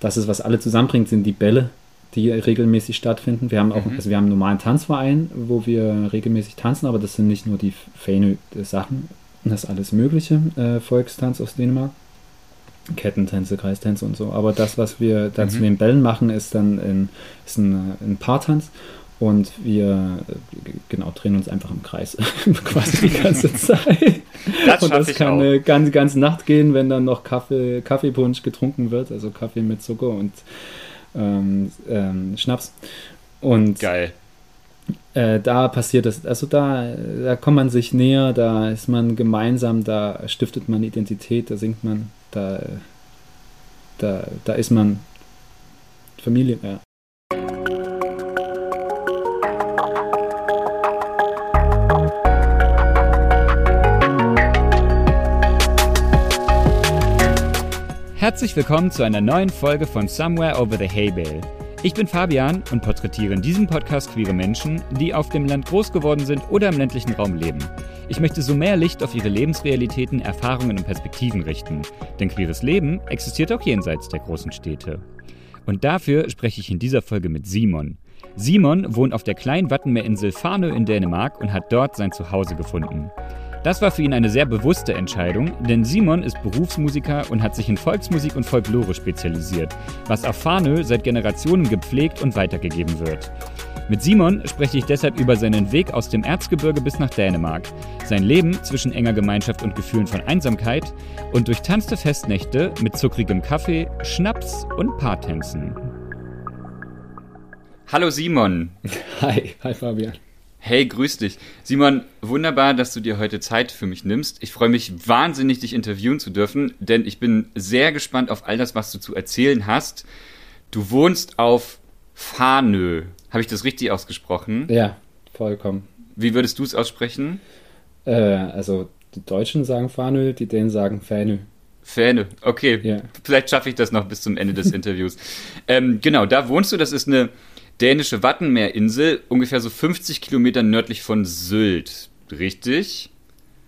das ist, was alle zusammenbringt, sind die Bälle, die regelmäßig stattfinden. Wir haben auch, mhm. also wir haben einen normalen Tanzverein, wo wir regelmäßig tanzen, aber das sind nicht nur die Fähne-Sachen, das ist alles mögliche, äh, Volkstanz aus Dänemark. Kettentänze, Kreistänze und so. Aber das, was wir da mhm. zu den Bällen machen, ist dann in, ist ein, ein Paartanz. Und wir genau drehen uns einfach im Kreis quasi die ganze Zeit. Das und das kann eine ganze, ganze Nacht gehen, wenn dann noch Kaffee, Kaffeepunsch getrunken wird, also Kaffee mit Zucker und ähm, ähm, Schnaps. Und Geil. Äh, da passiert das, also da, da kommt man sich näher, da ist man gemeinsam, da stiftet man Identität, da singt man, da, da, da ist man Familie, ja. Herzlich willkommen zu einer neuen Folge von Somewhere Over the Hay Bale. Ich bin Fabian und porträtiere in diesem Podcast queere Menschen, die auf dem Land groß geworden sind oder im ländlichen Raum leben. Ich möchte so mehr Licht auf ihre Lebensrealitäten, Erfahrungen und Perspektiven richten. Denn queeres Leben existiert auch jenseits der großen Städte. Und dafür spreche ich in dieser Folge mit Simon. Simon wohnt auf der kleinen Wattenmeerinsel Farnö in Dänemark und hat dort sein Zuhause gefunden. Das war für ihn eine sehr bewusste Entscheidung, denn Simon ist Berufsmusiker und hat sich in Volksmusik und Folklore spezialisiert, was auf Farnö seit Generationen gepflegt und weitergegeben wird. Mit Simon spreche ich deshalb über seinen Weg aus dem Erzgebirge bis nach Dänemark, sein Leben zwischen enger Gemeinschaft und Gefühlen von Einsamkeit und durchtanzte Festnächte mit zuckrigem Kaffee, Schnaps und Paartänzen. Hallo Simon. Hi, hi Fabian. Hey, grüß dich. Simon, wunderbar, dass du dir heute Zeit für mich nimmst. Ich freue mich wahnsinnig, dich interviewen zu dürfen, denn ich bin sehr gespannt auf all das, was du zu erzählen hast. Du wohnst auf Farnö. Habe ich das richtig ausgesprochen? Ja, vollkommen. Wie würdest du es aussprechen? Äh, also, die Deutschen sagen Farnö, die Dänen sagen Fänö. Fähne, okay. Ja. Vielleicht schaffe ich das noch bis zum Ende des Interviews. ähm, genau, da wohnst du. Das ist eine dänische Wattenmeerinsel, ungefähr so 50 Kilometer nördlich von Sylt. Richtig?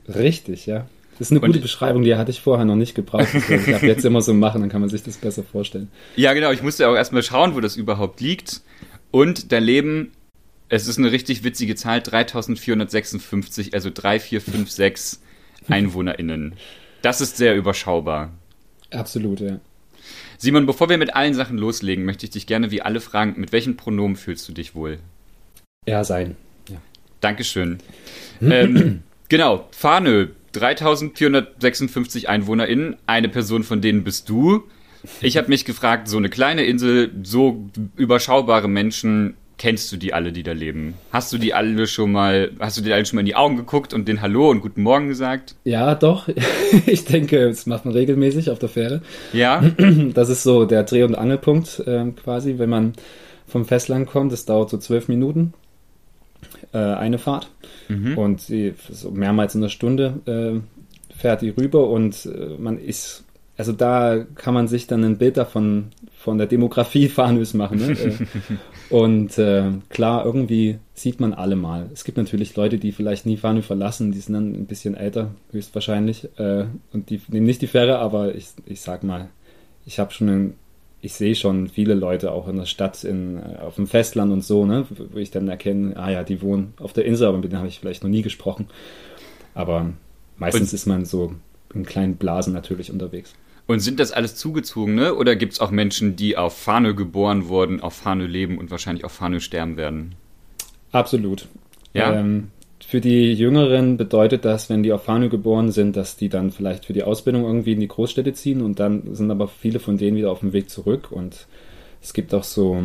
Richtig, ja. Das ist eine und gute Beschreibung, die hatte ich vorher noch nicht gebraucht. Ich darf jetzt immer so machen, dann kann man sich das besser vorstellen. Ja, genau. Ich musste auch erstmal schauen, wo das überhaupt liegt. Und da leben, es ist eine richtig witzige Zahl, 3456, also 3456 EinwohnerInnen. Das ist sehr überschaubar. Absolut, ja. Simon, bevor wir mit allen Sachen loslegen, möchte ich dich gerne wie alle fragen, mit welchen Pronomen fühlst du dich wohl? Ja, sein. Ja. Dankeschön. ähm, genau, Farnö, 3456 EinwohnerInnen, eine Person von denen bist du. Ich habe mich gefragt, so eine kleine Insel, so überschaubare Menschen, kennst du die alle, die da leben? Hast du die alle schon mal, hast du dir alle schon mal in die Augen geguckt und den Hallo und Guten Morgen gesagt? Ja, doch. Ich denke, das macht man regelmäßig auf der Fähre. Ja. Das ist so der Dreh- und Angelpunkt äh, quasi, wenn man vom Festland kommt. Das dauert so zwölf Minuten. Äh, eine Fahrt. Mhm. Und so mehrmals in der Stunde äh, fährt die rüber und äh, man ist also da kann man sich dann ein Bild davon von der Demografie Fanus machen. Ne? Äh, und äh, klar, irgendwie sieht man alle mal. Es gibt natürlich Leute, die vielleicht nie Fanu verlassen, die sind dann ein bisschen älter, höchstwahrscheinlich. Äh, und die nehmen nicht die Fähre, aber ich, ich sag mal, ich habe schon ein, ich sehe schon viele Leute auch in der Stadt, in, äh, auf dem Festland und so, ne, wo ich dann erkenne, ah ja, die wohnen auf der Insel, aber mit denen habe ich vielleicht noch nie gesprochen. Aber meistens und ist man so in kleinen Blasen natürlich unterwegs. Und sind das alles Zugezogene oder gibt es auch Menschen, die auf Fahne geboren wurden, auf Fahne leben und wahrscheinlich auf Fahne sterben werden? Absolut. Ja. Ähm, für die Jüngeren bedeutet das, wenn die auf Fahne geboren sind, dass die dann vielleicht für die Ausbildung irgendwie in die Großstädte ziehen und dann sind aber viele von denen wieder auf dem Weg zurück und es gibt auch so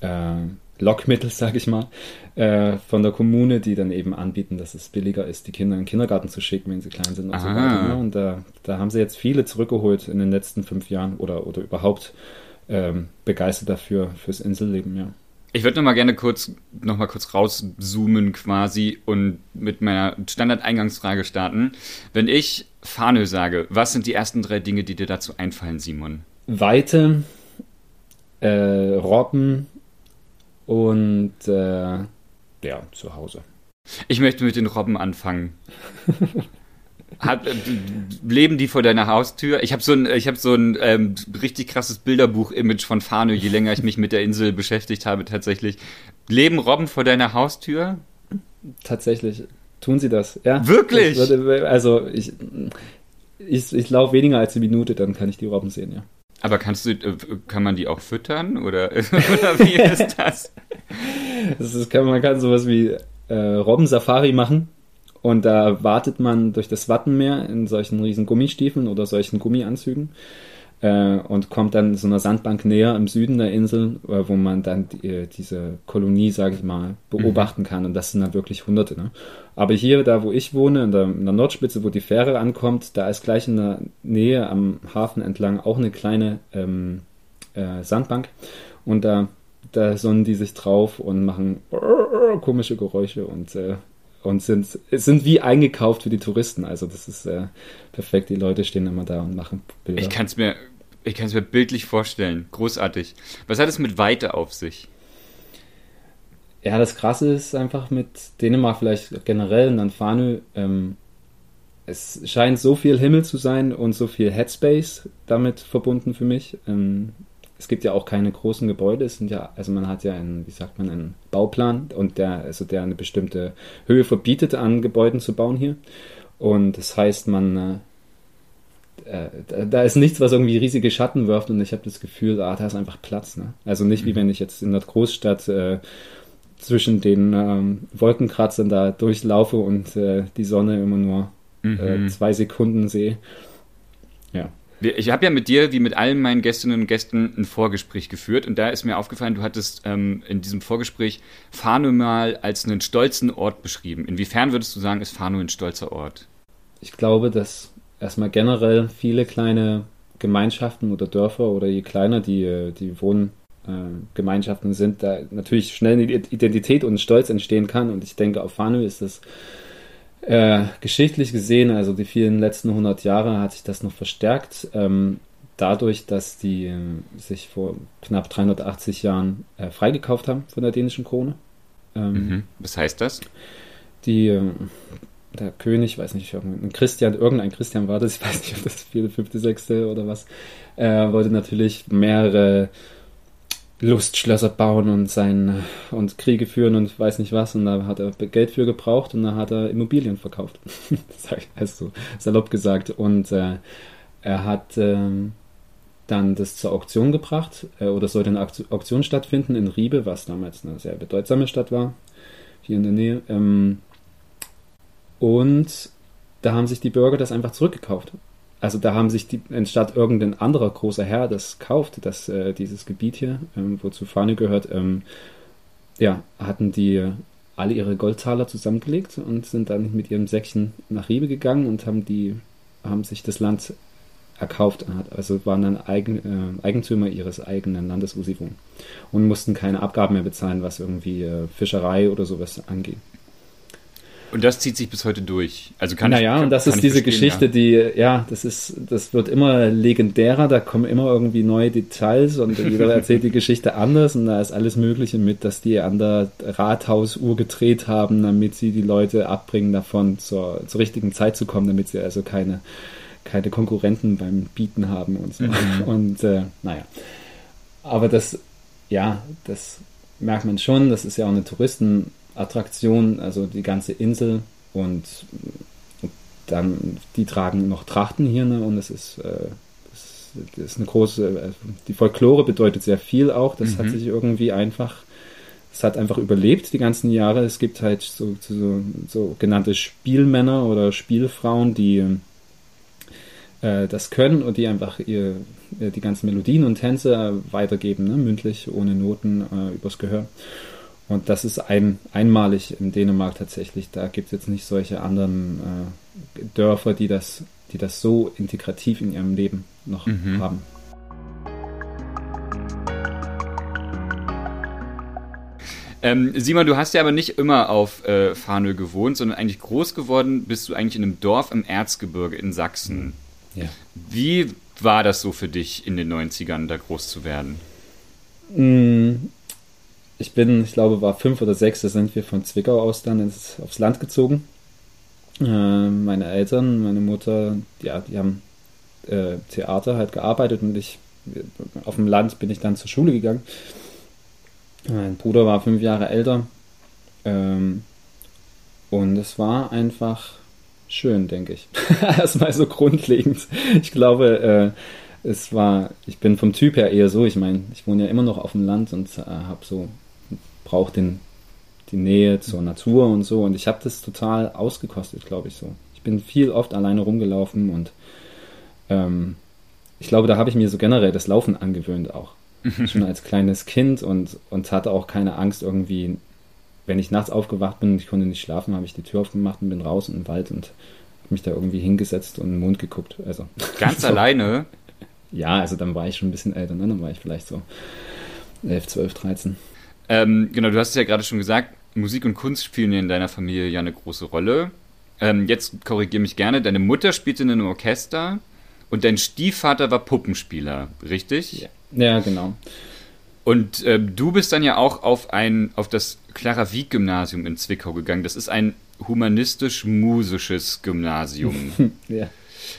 äh, Lockmittel, sage ich mal, äh, von der Kommune, die dann eben anbieten, dass es billiger ist, die Kinder in den Kindergarten zu schicken, wenn sie klein sind und Aha. so weiter. Ne? Und da, da haben sie jetzt viele zurückgeholt in den letzten fünf Jahren oder, oder überhaupt ähm, begeistert dafür, fürs Inselleben, ja. Ich würde noch mal gerne kurz noch mal kurz rauszoomen quasi und mit meiner Standardeingangsfrage starten. Wenn ich Fahne sage, was sind die ersten drei Dinge, die dir dazu einfallen, Simon? Weite, äh, Robben und äh, ja, zu Hause. Ich möchte mit den Robben anfangen. Hat, leben die vor deiner Haustür? Ich habe so ein, ich habe so ein ähm, richtig krasses Bilderbuch-Image von Fano, je länger ich mich mit der Insel beschäftigt habe, tatsächlich. Leben Robben vor deiner Haustür? Tatsächlich tun sie das, ja. Wirklich? Würde, also ich, ich, ich laufe weniger als eine Minute, dann kann ich die Robben sehen, ja. Aber kannst du, äh, kann man die auch füttern oder, oder wie ist das? Das ist, kann, man kann sowas wie äh, Robbensafari machen und da wartet man durch das Wattenmeer in solchen riesen Gummistiefeln oder solchen Gummianzügen äh, und kommt dann so einer Sandbank näher im Süden der Insel, äh, wo man dann die, äh, diese Kolonie, sage ich mal, beobachten mhm. kann. Und das sind dann wirklich Hunderte. Ne? Aber hier, da wo ich wohne, in der, in der, Nordspitze, wo die Fähre ankommt, da ist gleich in der Nähe am Hafen entlang auch eine kleine ähm, äh, Sandbank. Und da, da sonnen die sich drauf und machen komische Geräusche und äh, und sind, sind wie eingekauft für die Touristen. Also das ist äh, perfekt. Die Leute stehen immer da und machen Bilder. Ich kann es mir ich kann es mir bildlich vorstellen. Großartig. Was hat es mit Weite auf sich? Ja, das Krasse ist einfach mit Dänemark vielleicht generell und dann Fanö, ähm, es scheint so viel Himmel zu sein und so viel Headspace damit verbunden für mich. Ähm, es gibt ja auch keine großen Gebäude, es sind ja, also man hat ja einen, wie sagt man, einen Bauplan und der, also der eine bestimmte Höhe verbietet, an Gebäuden zu bauen hier. Und das heißt, man äh, äh, da, ist nichts, was irgendwie riesige Schatten wirft und ich habe das Gefühl, ah, da ist einfach Platz. Ne? Also nicht wie mhm. wenn ich jetzt in der Großstadt äh, zwischen den ähm, Wolkenkratzern da durchlaufe und äh, die Sonne immer nur äh, mhm. zwei Sekunden sehe. Ja. Ich habe ja mit dir, wie mit allen meinen Gästinnen und Gästen, ein Vorgespräch geführt und da ist mir aufgefallen, du hattest ähm, in diesem Vorgespräch Fano mal als einen stolzen Ort beschrieben. Inwiefern würdest du sagen, ist Fano ein stolzer Ort? Ich glaube, dass erstmal generell viele kleine Gemeinschaften oder Dörfer oder je kleiner die, die Wohngemeinschaften sind, da natürlich schnell eine Identität und Stolz entstehen kann. Und ich denke, auf Fanu ist das äh, geschichtlich gesehen, also die vielen letzten 100 Jahre hat sich das noch verstärkt. Ähm, dadurch, dass die äh, sich vor knapp 380 Jahren äh, freigekauft haben von der dänischen Krone. Ähm, mhm. Was heißt das? Die äh, der König, weiß nicht, ein Christian, irgendein Christian war das, ich weiß nicht, ob das vierte, fünfte, sechste oder was, er wollte natürlich mehrere Lustschlösser bauen und sein und Kriege führen und weiß nicht was und da hat er Geld für gebraucht und da hat er Immobilien verkauft. das heißt so salopp gesagt und äh, er hat äh, dann das zur Auktion gebracht äh, oder sollte eine Auktion stattfinden in Riebe, was damals eine sehr bedeutsame Stadt war, hier in der Nähe. Ähm, und da haben sich die Bürger das einfach zurückgekauft. Also da haben sich die, anstatt irgendein anderer großer Herr das kauft, das, äh, dieses Gebiet hier, ähm, wozu Fahne gehört, ähm, ja, hatten die alle ihre Goldtaler zusammengelegt und sind dann mit ihrem Säckchen nach Riebe gegangen und haben die, haben sich das Land erkauft, also waren dann Eigen, äh, Eigentümer ihres eigenen Landes, wo sie wohnen und mussten keine Abgaben mehr bezahlen, was irgendwie äh, Fischerei oder sowas angeht. Und das zieht sich bis heute durch. Also kann naja, ich, kann, und das ist diese Geschichte, ja. die, ja, das ist, das wird immer legendärer, da kommen immer irgendwie neue Details und jeder erzählt die Geschichte anders und da ist alles Mögliche mit, dass die an der Rathausuhr gedreht haben, damit sie die Leute abbringen davon, zur, zur richtigen Zeit zu kommen, damit sie also keine, keine Konkurrenten beim Bieten haben und so. Mhm. Und äh, naja. Aber das, ja, das merkt man schon, das ist ja auch eine Touristen- Attraktion, also die ganze Insel und, dann, die tragen noch Trachten hier ne, und es ist, äh, das ist eine große, äh, die Folklore bedeutet sehr viel auch, das mhm. hat sich irgendwie einfach, es hat einfach überlebt die ganzen Jahre. Es gibt halt so, so, so genannte Spielmänner oder Spielfrauen, die äh, das können und die einfach ihr, die ganzen Melodien und Tänze weitergeben, ne, mündlich, ohne Noten, äh, übers Gehör. Und das ist ein, einmalig in Dänemark tatsächlich. Da gibt es jetzt nicht solche anderen äh, Dörfer, die das, die das so integrativ in ihrem Leben noch mhm. haben. Ähm, Simon, du hast ja aber nicht immer auf äh, Farnö gewohnt, sondern eigentlich groß geworden bist du eigentlich in einem Dorf im Erzgebirge in Sachsen. Ja. Wie war das so für dich in den 90ern, da groß zu werden? Ich bin, ich glaube, war fünf oder sechs, da sind wir von Zwickau aus dann ins, aufs Land gezogen. Äh, meine Eltern, meine Mutter, ja, die haben äh, Theater halt gearbeitet und ich auf dem Land bin ich dann zur Schule gegangen. Mein Bruder war fünf Jahre älter. Ähm, und es war einfach schön, denke ich. Erstmal so grundlegend. Ich glaube, äh, es war, ich bin vom Typ her eher so, ich meine, ich wohne ja immer noch auf dem Land und äh, habe so, brauche den die Nähe zur Natur und so. Und ich habe das total ausgekostet, glaube ich so. Ich bin viel oft alleine rumgelaufen und ähm, ich glaube, da habe ich mir so generell das Laufen angewöhnt auch. Schon als kleines Kind und, und hatte auch keine Angst irgendwie, wenn ich nachts aufgewacht bin und ich konnte nicht schlafen, habe ich die Tür aufgemacht und bin raus in den Wald und habe mich da irgendwie hingesetzt und in den Mond geguckt. Also Ganz so. alleine? Ja, also dann war ich schon ein bisschen älter, ne? dann war ich vielleicht so 11, 12, 13. Ähm, genau, du hast es ja gerade schon gesagt, Musik und Kunst spielen in deiner Familie ja eine große Rolle. Ähm, jetzt korrigiere mich gerne, deine Mutter spielte in einem Orchester und dein Stiefvater war Puppenspieler, richtig? Ja, ja genau. Und äh, du bist dann ja auch auf ein auf das Clara Wieck Gymnasium in Zwickau gegangen. Das ist ein humanistisch-musisches Gymnasium. ja.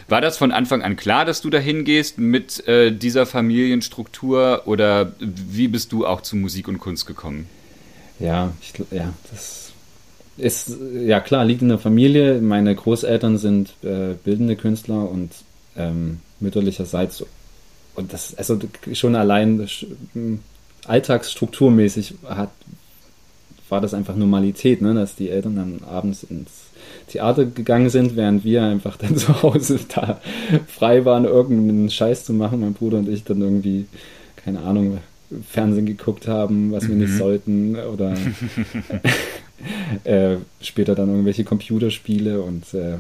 War das von Anfang an klar, dass du da hingehst mit äh, dieser Familienstruktur oder wie bist du auch zu Musik und Kunst gekommen? Ja, ich, ja, das ist, ja klar, liegt in der Familie. Meine Großeltern sind äh, bildende Künstler und ähm, mütterlicherseits. Und das, also schon allein alltagsstrukturmäßig hat, war das einfach Normalität, ne? dass die Eltern dann abends ins Theater gegangen sind, während wir einfach dann zu Hause da frei waren, irgendeinen Scheiß zu machen. Mein Bruder und ich dann irgendwie, keine Ahnung, Fernsehen geguckt haben, was wir nicht mhm. sollten, oder äh, später dann irgendwelche Computerspiele und äh,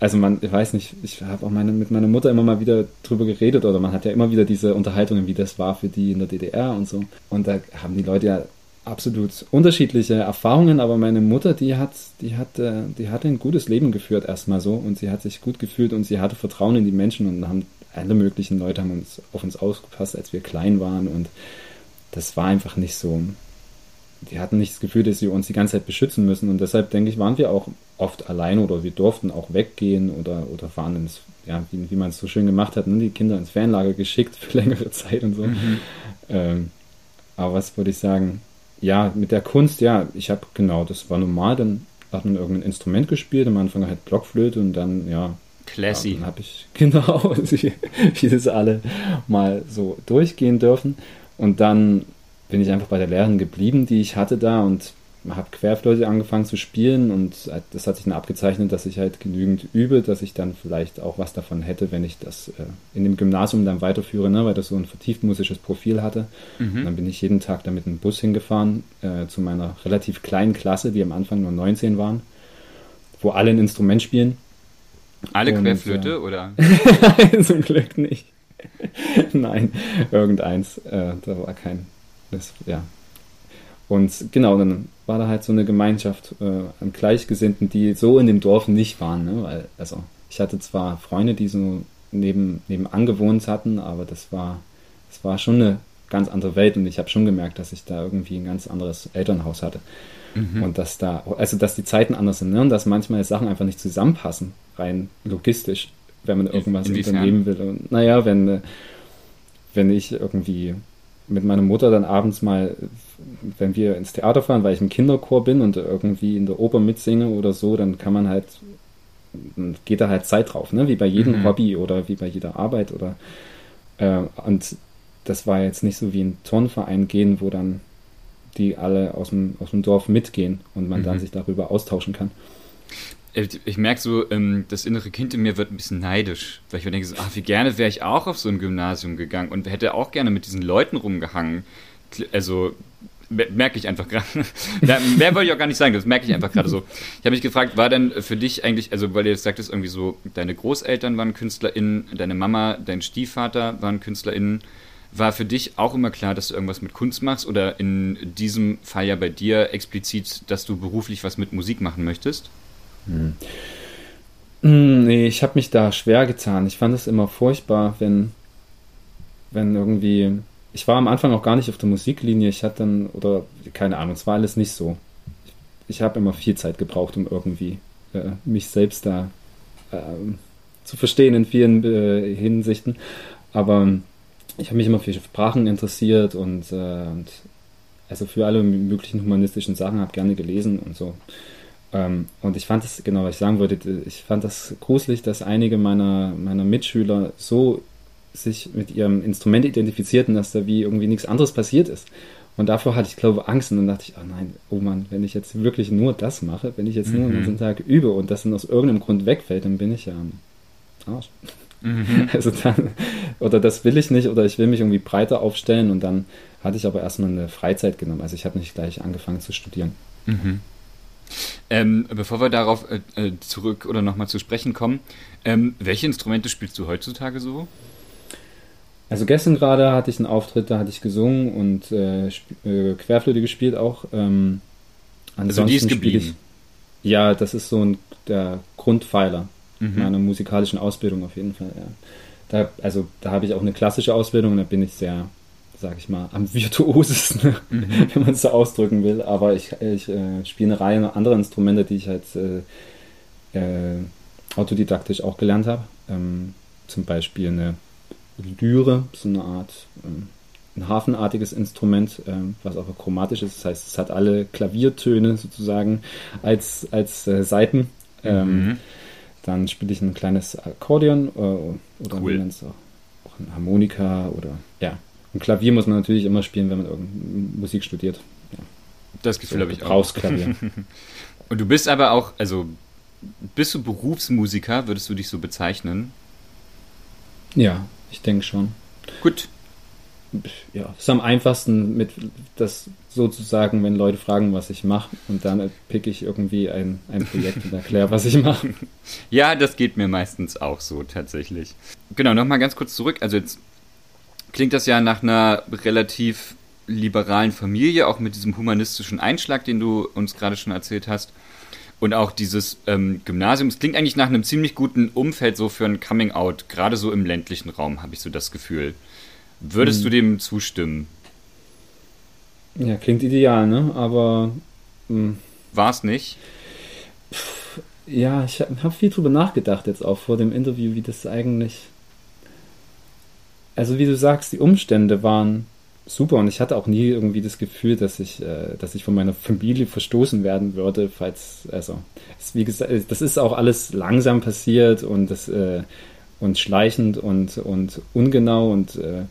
also man, ich weiß nicht, ich habe auch meine, mit meiner Mutter immer mal wieder drüber geredet oder man hat ja immer wieder diese Unterhaltungen, wie das war für die in der DDR und so. Und da haben die Leute ja absolut unterschiedliche Erfahrungen, aber meine Mutter, die hat, die hat, äh, die hatte ein gutes Leben geführt erstmal so und sie hat sich gut gefühlt und sie hatte Vertrauen in die Menschen und haben alle möglichen Leute haben uns auf uns aufgepasst, als wir klein waren und das war einfach nicht so. Die hatten nicht das Gefühl, dass sie uns die ganze Zeit beschützen müssen und deshalb denke ich, waren wir auch oft allein oder wir durften auch weggehen oder, oder waren ins, ja, wie, wie man es so schön gemacht hat, ne? die Kinder ins Fernlager geschickt für längere Zeit und so. Mhm. Ähm, aber was würde ich sagen? Ja, mit der Kunst, ja, ich habe genau, das war normal, dann hat man irgendein Instrument gespielt, am Anfang halt Blockflöte und dann, ja, Classy. Ja, dann habe ich, genau, wie das alle mal so durchgehen dürfen. Und dann bin ich einfach bei der Lehrerin geblieben, die ich hatte da und habe Querflöte angefangen zu spielen und das hat sich dann abgezeichnet, dass ich halt genügend übe, dass ich dann vielleicht auch was davon hätte, wenn ich das äh, in dem Gymnasium dann weiterführe, ne, weil das so ein vertieft musisches Profil hatte. Mhm. dann bin ich jeden Tag da mit einem Bus hingefahren äh, zu meiner relativ kleinen Klasse, die am Anfang nur 19 waren, wo alle ein Instrument spielen. Alle und, Querflöte äh, oder? Nein, zum Glück nicht. Nein, irgendeins. Äh, da war kein. Das, ja. Und genau, dann war da halt so eine Gemeinschaft äh, an Gleichgesinnten, die so in dem Dorf nicht waren. Ne? Weil, also, ich hatte zwar Freunde, die so neben, nebenan gewohnt hatten, aber das war, das war schon eine ganz andere Welt und ich habe schon gemerkt, dass ich da irgendwie ein ganz anderes Elternhaus hatte. Mhm. Und dass da, also dass die Zeiten anders sind ne? und dass manchmal Sachen einfach nicht zusammenpassen, rein logistisch wenn man irgendwas Inwiefern? unternehmen will. Und, naja, wenn, äh, wenn ich irgendwie mit meiner Mutter dann abends mal, wenn wir ins Theater fahren, weil ich im Kinderchor bin und irgendwie in der Oper mitsinge oder so, dann kann man halt, dann geht da halt Zeit drauf, ne? wie bei jedem mhm. Hobby oder wie bei jeder Arbeit oder äh, und das war jetzt nicht so wie ein Turnverein gehen, wo dann die alle aus dem, aus dem Dorf mitgehen und man mhm. dann sich darüber austauschen kann. Ich merke so, ähm, das innere Kind in mir wird ein bisschen neidisch, weil ich mir denke, so, ach, wie gerne wäre ich auch auf so ein Gymnasium gegangen und hätte auch gerne mit diesen Leuten rumgehangen. Also merke ich einfach gerade. mehr wollte ich auch gar nicht sagen, das merke ich einfach gerade so. Ich habe mich gefragt, war denn für dich eigentlich, also weil du jetzt sagtest, irgendwie so, deine Großeltern waren KünstlerInnen, deine Mama, dein Stiefvater waren KünstlerInnen. War für dich auch immer klar, dass du irgendwas mit Kunst machst oder in diesem Fall ja bei dir explizit, dass du beruflich was mit Musik machen möchtest? Hm. hm. Nee, ich habe mich da schwer getan. Ich fand es immer furchtbar, wenn, wenn irgendwie. Ich war am Anfang auch gar nicht auf der Musiklinie. Ich hatte dann, oder keine Ahnung, es war alles nicht so. Ich, ich habe immer viel Zeit gebraucht, um irgendwie äh, mich selbst da äh, zu verstehen in vielen äh, Hinsichten. Aber ich habe mich immer für Sprachen interessiert und, äh, und also für alle möglichen humanistischen Sachen, habe gerne gelesen und so. Ähm, und ich fand es, genau, was ich sagen wollte, ich fand das gruselig, dass einige meiner, meiner Mitschüler so sich mit ihrem Instrument identifizierten, dass da wie irgendwie nichts anderes passiert ist. Und davor hatte ich, glaube ich, Angst und dann dachte ich, oh nein, oh Mann, wenn ich jetzt wirklich nur das mache, wenn ich jetzt mhm. nur den ganzen Tag übe und das dann aus irgendeinem Grund wegfällt, dann bin ich ja am Arsch. Mhm. Also dann, oder das will ich nicht, oder ich will mich irgendwie breiter aufstellen und dann hatte ich aber erstmal eine Freizeit genommen. Also ich habe nicht gleich angefangen zu studieren. Mhm. Ähm, bevor wir darauf äh, äh zurück oder nochmal zu sprechen kommen, ähm, welche Instrumente spielst du heutzutage so? Also gestern gerade hatte ich einen Auftritt, da hatte ich gesungen und äh, äh, Querflöte gespielt auch. Ähm, also die ist geblieben? Ich, ja, das ist so ein, der Grundpfeiler mhm. meiner musikalischen Ausbildung auf jeden Fall. Ja. Da, also da habe ich auch eine klassische Ausbildung und da bin ich sehr, sage ich mal, am virtuosesten, mhm. wenn man es so ausdrücken will. Aber ich, ich äh, spiele eine Reihe anderer Instrumente, die ich halt äh, äh, autodidaktisch auch gelernt habe. Ähm, zum Beispiel eine Lyre, so eine Art ähm, ein hafenartiges Instrument, ähm, was aber chromatisch ist. Das heißt, es hat alle Klaviertöne sozusagen als, als äh, Saiten. Ähm, mhm. Dann spiele ich ein kleines Akkordeon äh, oder cool. auch, auch ein Harmonika oder ja. Ein Klavier muss man natürlich immer spielen, wenn man irgendeine Musik studiert. Ja. Das Gefühl so, habe ich auch. Klavier. Und du bist aber auch, also bist du Berufsmusiker, würdest du dich so bezeichnen? Ja, ich denke schon. Gut ja, ist am einfachsten mit das sozusagen, wenn Leute fragen, was ich mache und dann pick ich irgendwie ein, ein Projekt und erkläre, was ich mache. Ja, das geht mir meistens auch so tatsächlich. Genau, nochmal ganz kurz zurück. Also jetzt klingt das ja nach einer relativ liberalen Familie, auch mit diesem humanistischen Einschlag, den du uns gerade schon erzählt hast. Und auch dieses ähm, Gymnasium, es klingt eigentlich nach einem ziemlich guten Umfeld so für ein Coming-out, gerade so im ländlichen Raum, habe ich so das Gefühl. Würdest hm. du dem zustimmen? Ja, klingt ideal, ne? Aber. Hm. War es nicht? Ja, ich habe viel drüber nachgedacht jetzt auch vor dem Interview, wie das eigentlich. Also wie du sagst, die Umstände waren super und ich hatte auch nie irgendwie das Gefühl, dass ich, äh, dass ich von meiner Familie verstoßen werden würde, falls, also, es, wie gesagt, das ist auch alles langsam passiert und das, äh, und schleichend und, und ungenau und äh,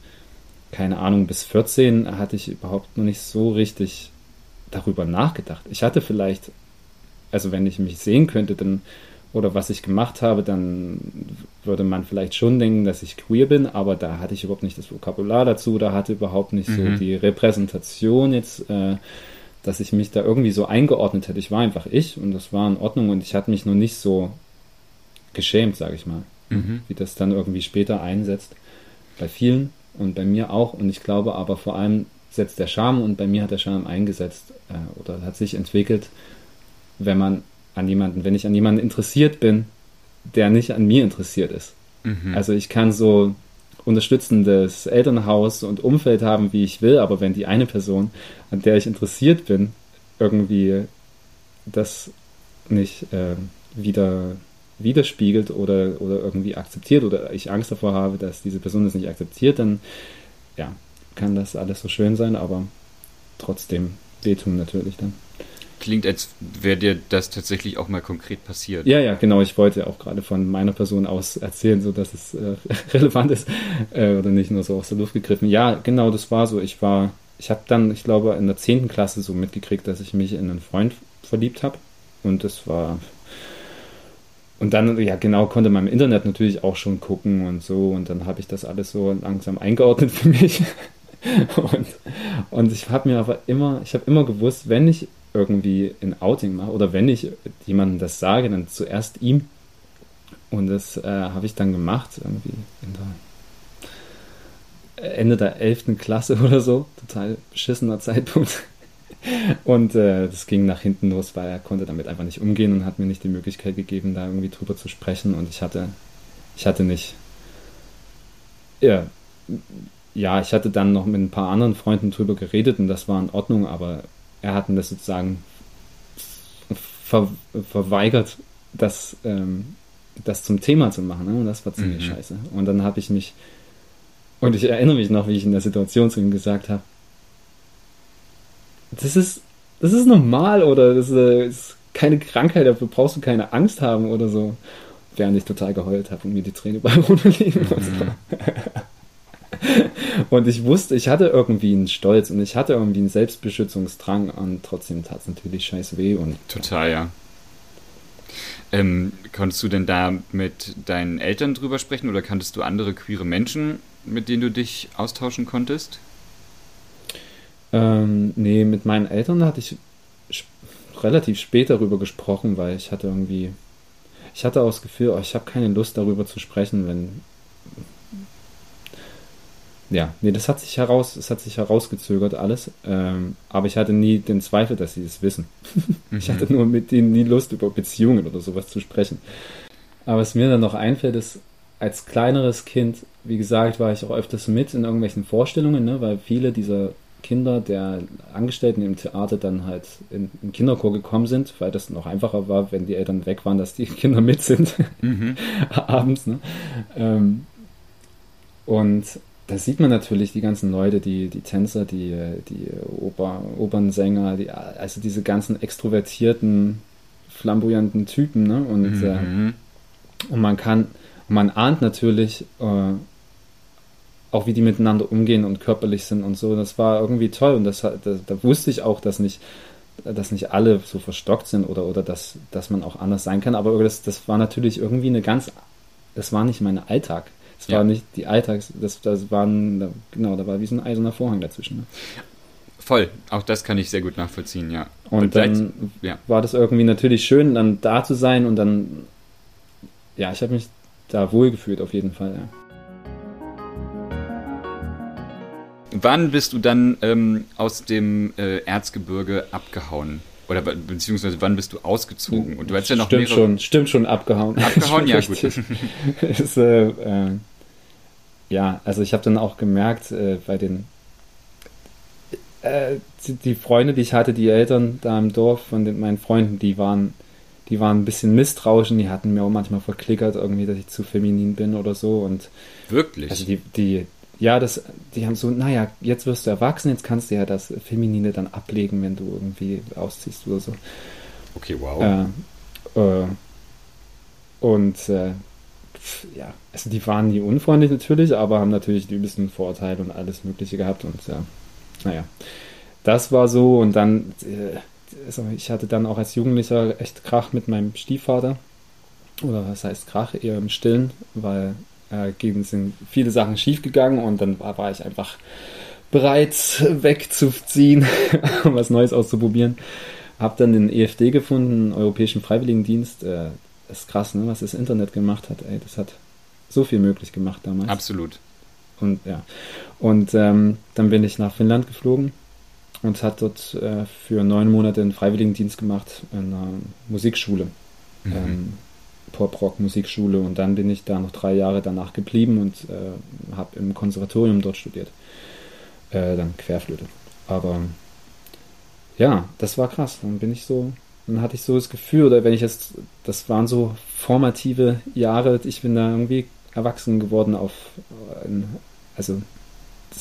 keine Ahnung, bis 14 hatte ich überhaupt noch nicht so richtig darüber nachgedacht. Ich hatte vielleicht, also wenn ich mich sehen könnte, dann oder was ich gemacht habe, dann würde man vielleicht schon denken, dass ich queer bin, aber da hatte ich überhaupt nicht das Vokabular dazu, da hatte überhaupt nicht mhm. so die Repräsentation jetzt, äh, dass ich mich da irgendwie so eingeordnet hätte. Ich war einfach ich und das war in Ordnung und ich hatte mich noch nicht so geschämt, sage ich mal, mhm. wie das dann irgendwie später einsetzt. Bei vielen und bei mir auch. Und ich glaube aber vor allem setzt der Charme und bei mir hat der Charme eingesetzt äh, oder hat sich entwickelt, wenn man an jemanden, wenn ich an jemanden interessiert bin, der nicht an mir interessiert ist. Mhm. Also ich kann so unterstützendes Elternhaus und Umfeld haben, wie ich will, aber wenn die eine Person, an der ich interessiert bin, irgendwie das nicht äh, wieder widerspiegelt oder, oder irgendwie akzeptiert oder ich Angst davor habe, dass diese Person das nicht akzeptiert, dann ja, kann das alles so schön sein, aber trotzdem wehtun natürlich dann. Klingt, als wäre dir das tatsächlich auch mal konkret passiert. Ja, ja, genau. Ich wollte auch gerade von meiner Person aus erzählen, so dass es äh, relevant ist äh, oder nicht nur so aus der Luft gegriffen. Ja, genau, das war so. Ich war, ich habe dann, ich glaube, in der 10. Klasse so mitgekriegt, dass ich mich in einen Freund verliebt habe und das war und dann, ja genau, konnte man im Internet natürlich auch schon gucken und so. Und dann habe ich das alles so langsam eingeordnet für mich. und, und ich habe mir aber immer, ich habe immer gewusst, wenn ich irgendwie ein Outing mache oder wenn ich jemandem das sage, dann zuerst ihm. Und das äh, habe ich dann gemacht, irgendwie der Ende der 11. Klasse oder so. Total beschissener Zeitpunkt. Und äh, das ging nach hinten los, weil er konnte damit einfach nicht umgehen und hat mir nicht die Möglichkeit gegeben, da irgendwie drüber zu sprechen. Und ich hatte, ich hatte nicht, ja, ja, ich hatte dann noch mit ein paar anderen Freunden drüber geredet und das war in Ordnung, aber er hat mir das sozusagen ver, verweigert, das, ähm, das zum Thema zu machen. Ne? Und das war ziemlich mhm. scheiße. Und dann habe ich mich, und ich erinnere mich noch, wie ich in der Situation zu ihm gesagt habe, das ist, das ist normal oder das ist, äh, keine Krankheit, dafür brauchst du keine Angst haben oder so. Während ich total geheult habe und mir die Tränen überall runterliegen. Mhm. Und, ich wusste, ich hatte irgendwie einen Stolz und ich hatte irgendwie einen Selbstbeschützungsdrang und trotzdem tat es natürlich scheiß weh. Und, total, ja. Ähm, konntest du denn da mit deinen Eltern drüber sprechen oder kanntest du andere queere Menschen, mit denen du dich austauschen konntest? Ähm, nee, mit meinen Eltern hatte ich relativ spät darüber gesprochen, weil ich hatte irgendwie, ich hatte auch das Gefühl, oh, ich habe keine Lust darüber zu sprechen, wenn ja, nee, das hat sich heraus, es hat sich herausgezögert alles, ähm, aber ich hatte nie den Zweifel, dass sie es wissen. ich hatte nur mit ihnen nie Lust, über Beziehungen oder sowas zu sprechen. Aber was mir dann noch einfällt, ist, als kleineres Kind, wie gesagt, war ich auch öfters mit in irgendwelchen Vorstellungen, ne, weil viele dieser Kinder der Angestellten im Theater dann halt in den Kinderchor gekommen sind, weil das noch einfacher war, wenn die Eltern weg waren, dass die Kinder mit sind mhm. abends. Ne? Ähm, und da sieht man natürlich die ganzen Leute, die, die Tänzer, die, die Oper, Opernsänger, die, also diese ganzen extrovertierten, flamboyanten Typen. Ne? Und, mhm. äh, und man kann, man ahnt natürlich, äh, auch wie die miteinander umgehen und körperlich sind und so. Das war irgendwie toll und das, da, da wusste ich auch, dass nicht, dass nicht alle so verstockt sind oder, oder dass, dass man auch anders sein kann. Aber das, das war natürlich irgendwie eine ganz, das war nicht mein Alltag. Das ja. war nicht die Alltags, das, das waren, genau, da war wie so ein eiserner Vorhang dazwischen. Ne? Voll, auch das kann ich sehr gut nachvollziehen, ja. Und, und dann ja. war das irgendwie natürlich schön, dann da zu sein und dann, ja, ich habe mich da wohlgefühlt auf jeden Fall, ja. Wann bist du dann ähm, aus dem äh, Erzgebirge abgehauen? Oder beziehungsweise wann bist du ausgezogen? Und du hast ja noch stimmt schon, stimmt schon abgehauen. Abgehauen, ja gut. ist, äh, äh, ja, also ich habe dann auch gemerkt äh, bei den äh, die, die, Freunde, die ich hatte, die Eltern da im Dorf von den, meinen Freunden, die waren die waren ein bisschen misstrauisch und die hatten mir auch manchmal verklickert irgendwie, dass ich zu feminin bin oder so und wirklich. Also die die ja, das, die haben so, naja, jetzt wirst du erwachsen, jetzt kannst du ja das Feminine dann ablegen, wenn du irgendwie ausziehst oder so. Okay, wow. Äh, äh, und äh, ja, also die waren nie unfreundlich natürlich, aber haben natürlich die übelsten Vorurteile und alles Mögliche gehabt und ja, naja, das war so und dann, äh, also ich hatte dann auch als Jugendlicher echt Krach mit meinem Stiefvater oder was heißt Krach, eher im Stillen, weil äh, sind viele Sachen schiefgegangen und dann war, war ich einfach bereit wegzuziehen, was Neues auszuprobieren. Hab dann den EFD gefunden, Europäischen Freiwilligendienst. Äh, das ist krass, ne, was das Internet gemacht hat. Ey, das hat so viel möglich gemacht damals. Absolut. Und ja. Und ähm, dann bin ich nach Finnland geflogen und hat dort äh, für neun Monate einen Freiwilligendienst gemacht in einer Musikschule. Mhm. Ähm, Pop-Rock-Musikschule und dann bin ich da noch drei Jahre danach geblieben und äh, habe im Konservatorium dort studiert. Äh, dann Querflöte. Aber ja, das war krass. Dann bin ich so, dann hatte ich so das Gefühl, oder wenn ich jetzt, das waren so formative Jahre, ich bin da irgendwie erwachsen geworden auf, also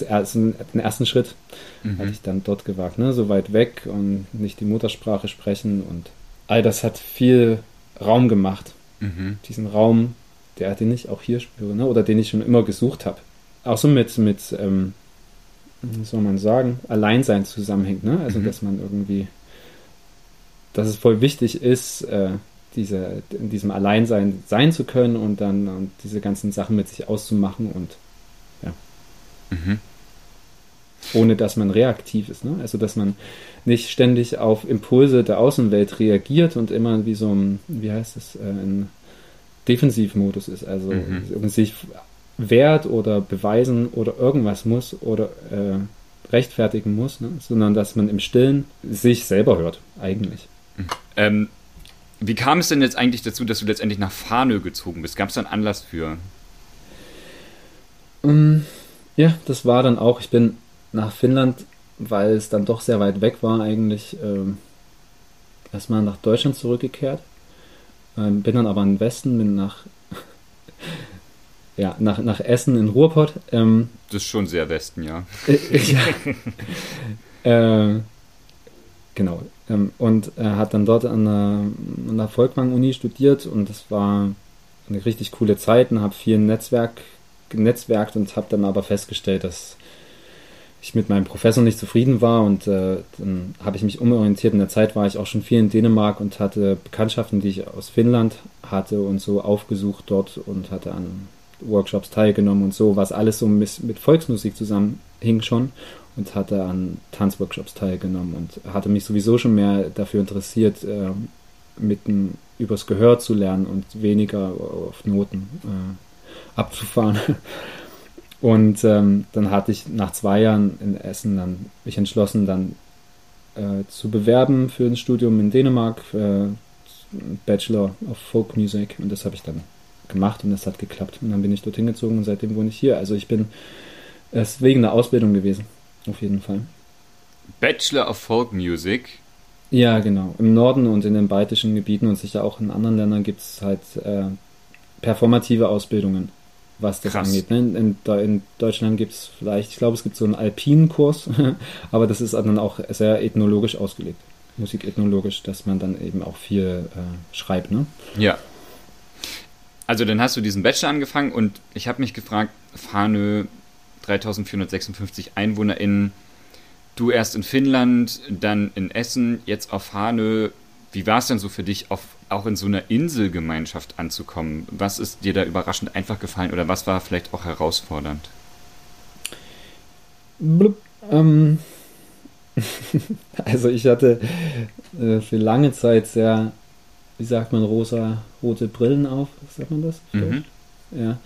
den ersten Schritt mhm. hatte ich dann dort gewagt, ne? so weit weg und nicht die Muttersprache sprechen und all das hat viel Raum gemacht mhm. diesen Raum, der, den ich auch hier spüre, ne? oder den ich schon immer gesucht habe. Auch so mit, mit ähm, wie soll man sagen, Alleinsein zusammenhängt. Ne? Also, mhm. dass man irgendwie, dass es voll wichtig ist, äh, diese, in diesem Alleinsein sein zu können und dann und diese ganzen Sachen mit sich auszumachen und ja. Mhm. Ohne dass man reaktiv ist. Ne? Also, dass man nicht ständig auf Impulse der Außenwelt reagiert und immer wie so ein, wie heißt es, äh, ein Defensivmodus ist, also mhm. sich wehrt oder beweisen oder irgendwas muss oder äh, rechtfertigen muss, ne? sondern dass man im Stillen sich selber hört, eigentlich. Mhm. Ähm, wie kam es denn jetzt eigentlich dazu, dass du letztendlich nach Farnö gezogen bist? Gab es da einen Anlass für? Um, ähm, ja, das war dann auch, ich bin nach Finnland weil es dann doch sehr weit weg war, eigentlich ähm, erstmal nach Deutschland zurückgekehrt. Ähm, bin dann aber in den Westen, bin nach, ja, nach, nach Essen in Ruhrpott. Ähm, das ist schon sehr Westen, ja. Äh, ja. äh, genau. Ähm, und er hat dann dort an der, an der Volkwang-Uni studiert und das war eine richtig coole Zeit und habe viel Netzwerk genetzwerkt und habe dann aber festgestellt, dass ich mit meinem Professor nicht zufrieden war und äh, dann habe ich mich umorientiert. In der Zeit war ich auch schon viel in Dänemark und hatte Bekanntschaften, die ich aus Finnland hatte und so aufgesucht dort und hatte an Workshops teilgenommen und so, was alles so mit, mit Volksmusik zusammenhing schon und hatte an Tanzworkshops teilgenommen und hatte mich sowieso schon mehr dafür interessiert, äh, mit übers Gehör zu lernen und weniger auf Noten äh, abzufahren. Und ähm, dann hatte ich nach zwei Jahren in Essen dann mich entschlossen, dann äh, zu bewerben für ein Studium in Dänemark, äh, Bachelor of Folk Music. Und das habe ich dann gemacht und das hat geklappt. Und dann bin ich dorthin gezogen und seitdem wohne ich hier. Also ich bin es wegen der Ausbildung gewesen, auf jeden Fall. Bachelor of Folk Music? Ja, genau. Im Norden und in den baltischen Gebieten und sicher auch in anderen Ländern gibt es halt äh, performative Ausbildungen was das Krass. angeht. Ne? In, in, Deutschland gibt es vielleicht, ich glaube, es gibt so einen alpinen Kurs, aber das ist dann auch sehr ethnologisch ausgelegt. Musikethnologisch, dass man dann eben auch viel äh, schreibt, ne? Ja. Also dann hast du diesen Bachelor angefangen und ich habe mich gefragt, Fahne 3456 EinwohnerInnen, du erst in Finnland, dann in Essen, jetzt auf Fahne. Wie war es denn so für dich, auf auch in so einer Inselgemeinschaft anzukommen. Was ist dir da überraschend einfach gefallen oder was war vielleicht auch herausfordernd? Blub, ähm, also ich hatte äh, für lange Zeit sehr, wie sagt man, rosa, rote Brillen auf, sagt man das? Mhm. Ja.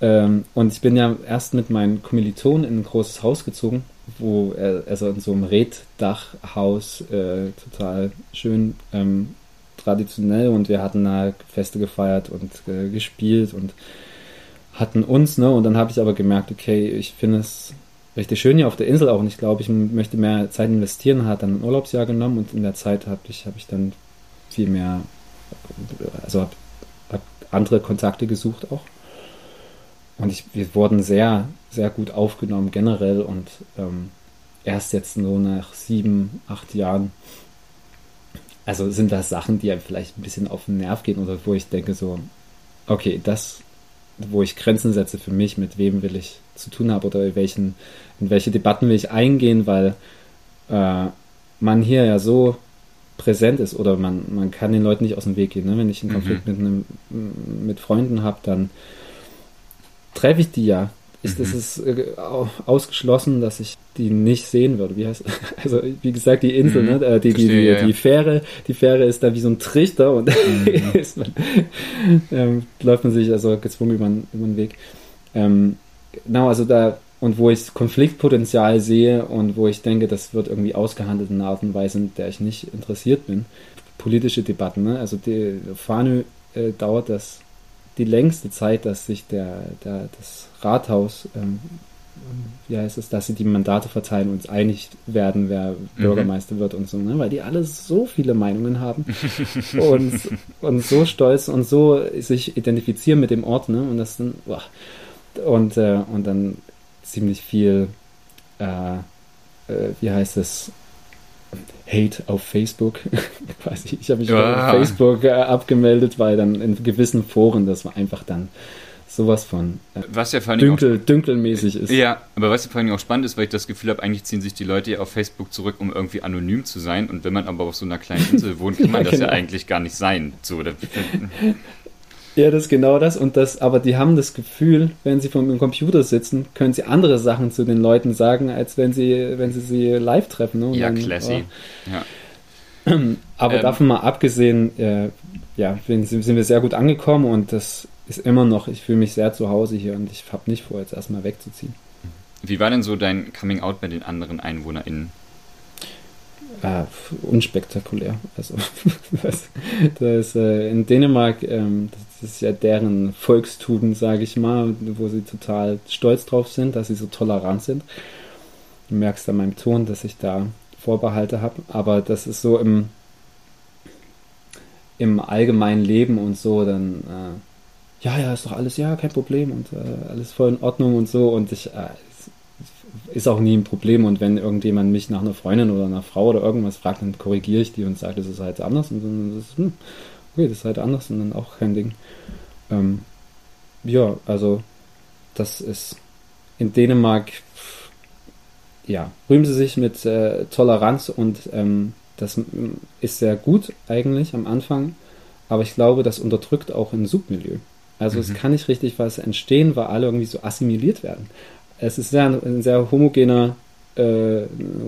Ähm, und ich bin ja erst mit meinen Kommilitonen in ein großes Haus gezogen, wo, also in so einem Reddachhaus, äh, total schön, ähm, traditionell und wir hatten da Feste gefeiert und äh, gespielt und hatten uns, ne? Und dann habe ich aber gemerkt, okay, ich finde es richtig schön hier auf der Insel auch und ich glaube, ich möchte mehr Zeit investieren, hat dann ein Urlaubsjahr genommen und in der Zeit habe ich, hab ich dann viel mehr, also habe hab andere Kontakte gesucht auch. Und ich, wir wurden sehr, sehr gut aufgenommen generell und ähm, erst jetzt nur nach sieben, acht Jahren also sind das Sachen, die einem vielleicht ein bisschen auf den Nerv gehen oder wo ich denke so, okay, das, wo ich Grenzen setze für mich, mit wem will ich zu tun haben oder in, welchen, in welche Debatten will ich eingehen, weil äh, man hier ja so präsent ist oder man, man kann den Leuten nicht aus dem Weg gehen. Ne? Wenn ich einen Konflikt mhm. mit, einem, mit Freunden habe, dann treffe ich die ja ist, mhm. ist äh, ausgeschlossen, dass ich die nicht sehen würde. Wie heißt also wie gesagt die Insel, mhm. ne? Äh, die, die, die, ja, ja. die Fähre, die Fähre ist da wie so ein Trichter und mhm. man, ähm, läuft man sich also gezwungen über, über den Weg. Ähm, genau, also da und wo ich Konfliktpotenzial sehe und wo ich denke, das wird irgendwie ausgehandelt in einer Art und Weise, in der ich nicht interessiert bin. Politische Debatten, ne? Also die Fahne äh, dauert das die längste Zeit, dass sich der, der, das Rathaus, ähm, wie heißt es, dass sie die Mandate verteilen und einig werden, wer mhm. Bürgermeister wird und so, ne? weil die alle so viele Meinungen haben und, und so stolz und so sich identifizieren mit dem Ort, ne? Und das dann, boah. und, äh, und dann ziemlich viel, äh, äh, wie heißt es, Hate auf Facebook. Quasi. Ich habe mich ja. auf Facebook äh, abgemeldet, weil dann in gewissen Foren das war einfach dann sowas von äh, was ja vor dünkel, auch, dünkelmäßig ist. Ja, aber was ja vor allem auch spannend ist, weil ich das Gefühl habe, eigentlich ziehen sich die Leute ja auf Facebook zurück, um irgendwie anonym zu sein. Und wenn man aber auf so einer kleinen Insel wohnt, kann man ja, das genau. ja eigentlich gar nicht sein. So, Ja, das ist genau das. Und das, aber die haben das Gefühl, wenn sie vor dem Computer sitzen, können sie andere Sachen zu den Leuten sagen, als wenn sie, wenn sie sie live treffen. Ne? ja, dann, classy. Oh. Ja. Aber ähm, davon mal abgesehen, äh, ja, sind wir sehr gut angekommen und das ist immer noch, ich fühle mich sehr zu Hause hier und ich habe nicht vor, jetzt erstmal wegzuziehen. Wie war denn so dein Coming Out bei den anderen EinwohnerInnen? äh, unspektakulär. Also das, das äh, in Dänemark, ähm, das ist ja deren Volkstugend, sage ich mal, wo sie total stolz drauf sind, dass sie so tolerant sind. Du merkst an meinem Ton, dass ich da Vorbehalte habe, aber das ist so im im allgemeinen Leben und so, dann äh, ja, ja, ist doch alles, ja, kein Problem und äh, alles voll in Ordnung und so und ich äh, ist auch nie ein Problem und wenn irgendjemand mich nach einer Freundin oder einer Frau oder irgendwas fragt, dann korrigiere ich die und sage, das ist halt anders und dann ist, hm, okay, das ist halt anders und dann auch kein Ding. Ähm, ja, also das ist in Dänemark, ja, rühmen sie sich mit äh, Toleranz und ähm, das ist sehr gut eigentlich am Anfang, aber ich glaube, das unterdrückt auch ein Submilieu. Also mhm. es kann nicht richtig was entstehen, weil alle irgendwie so assimiliert werden. Es ist sehr, ein sehr homogener, äh,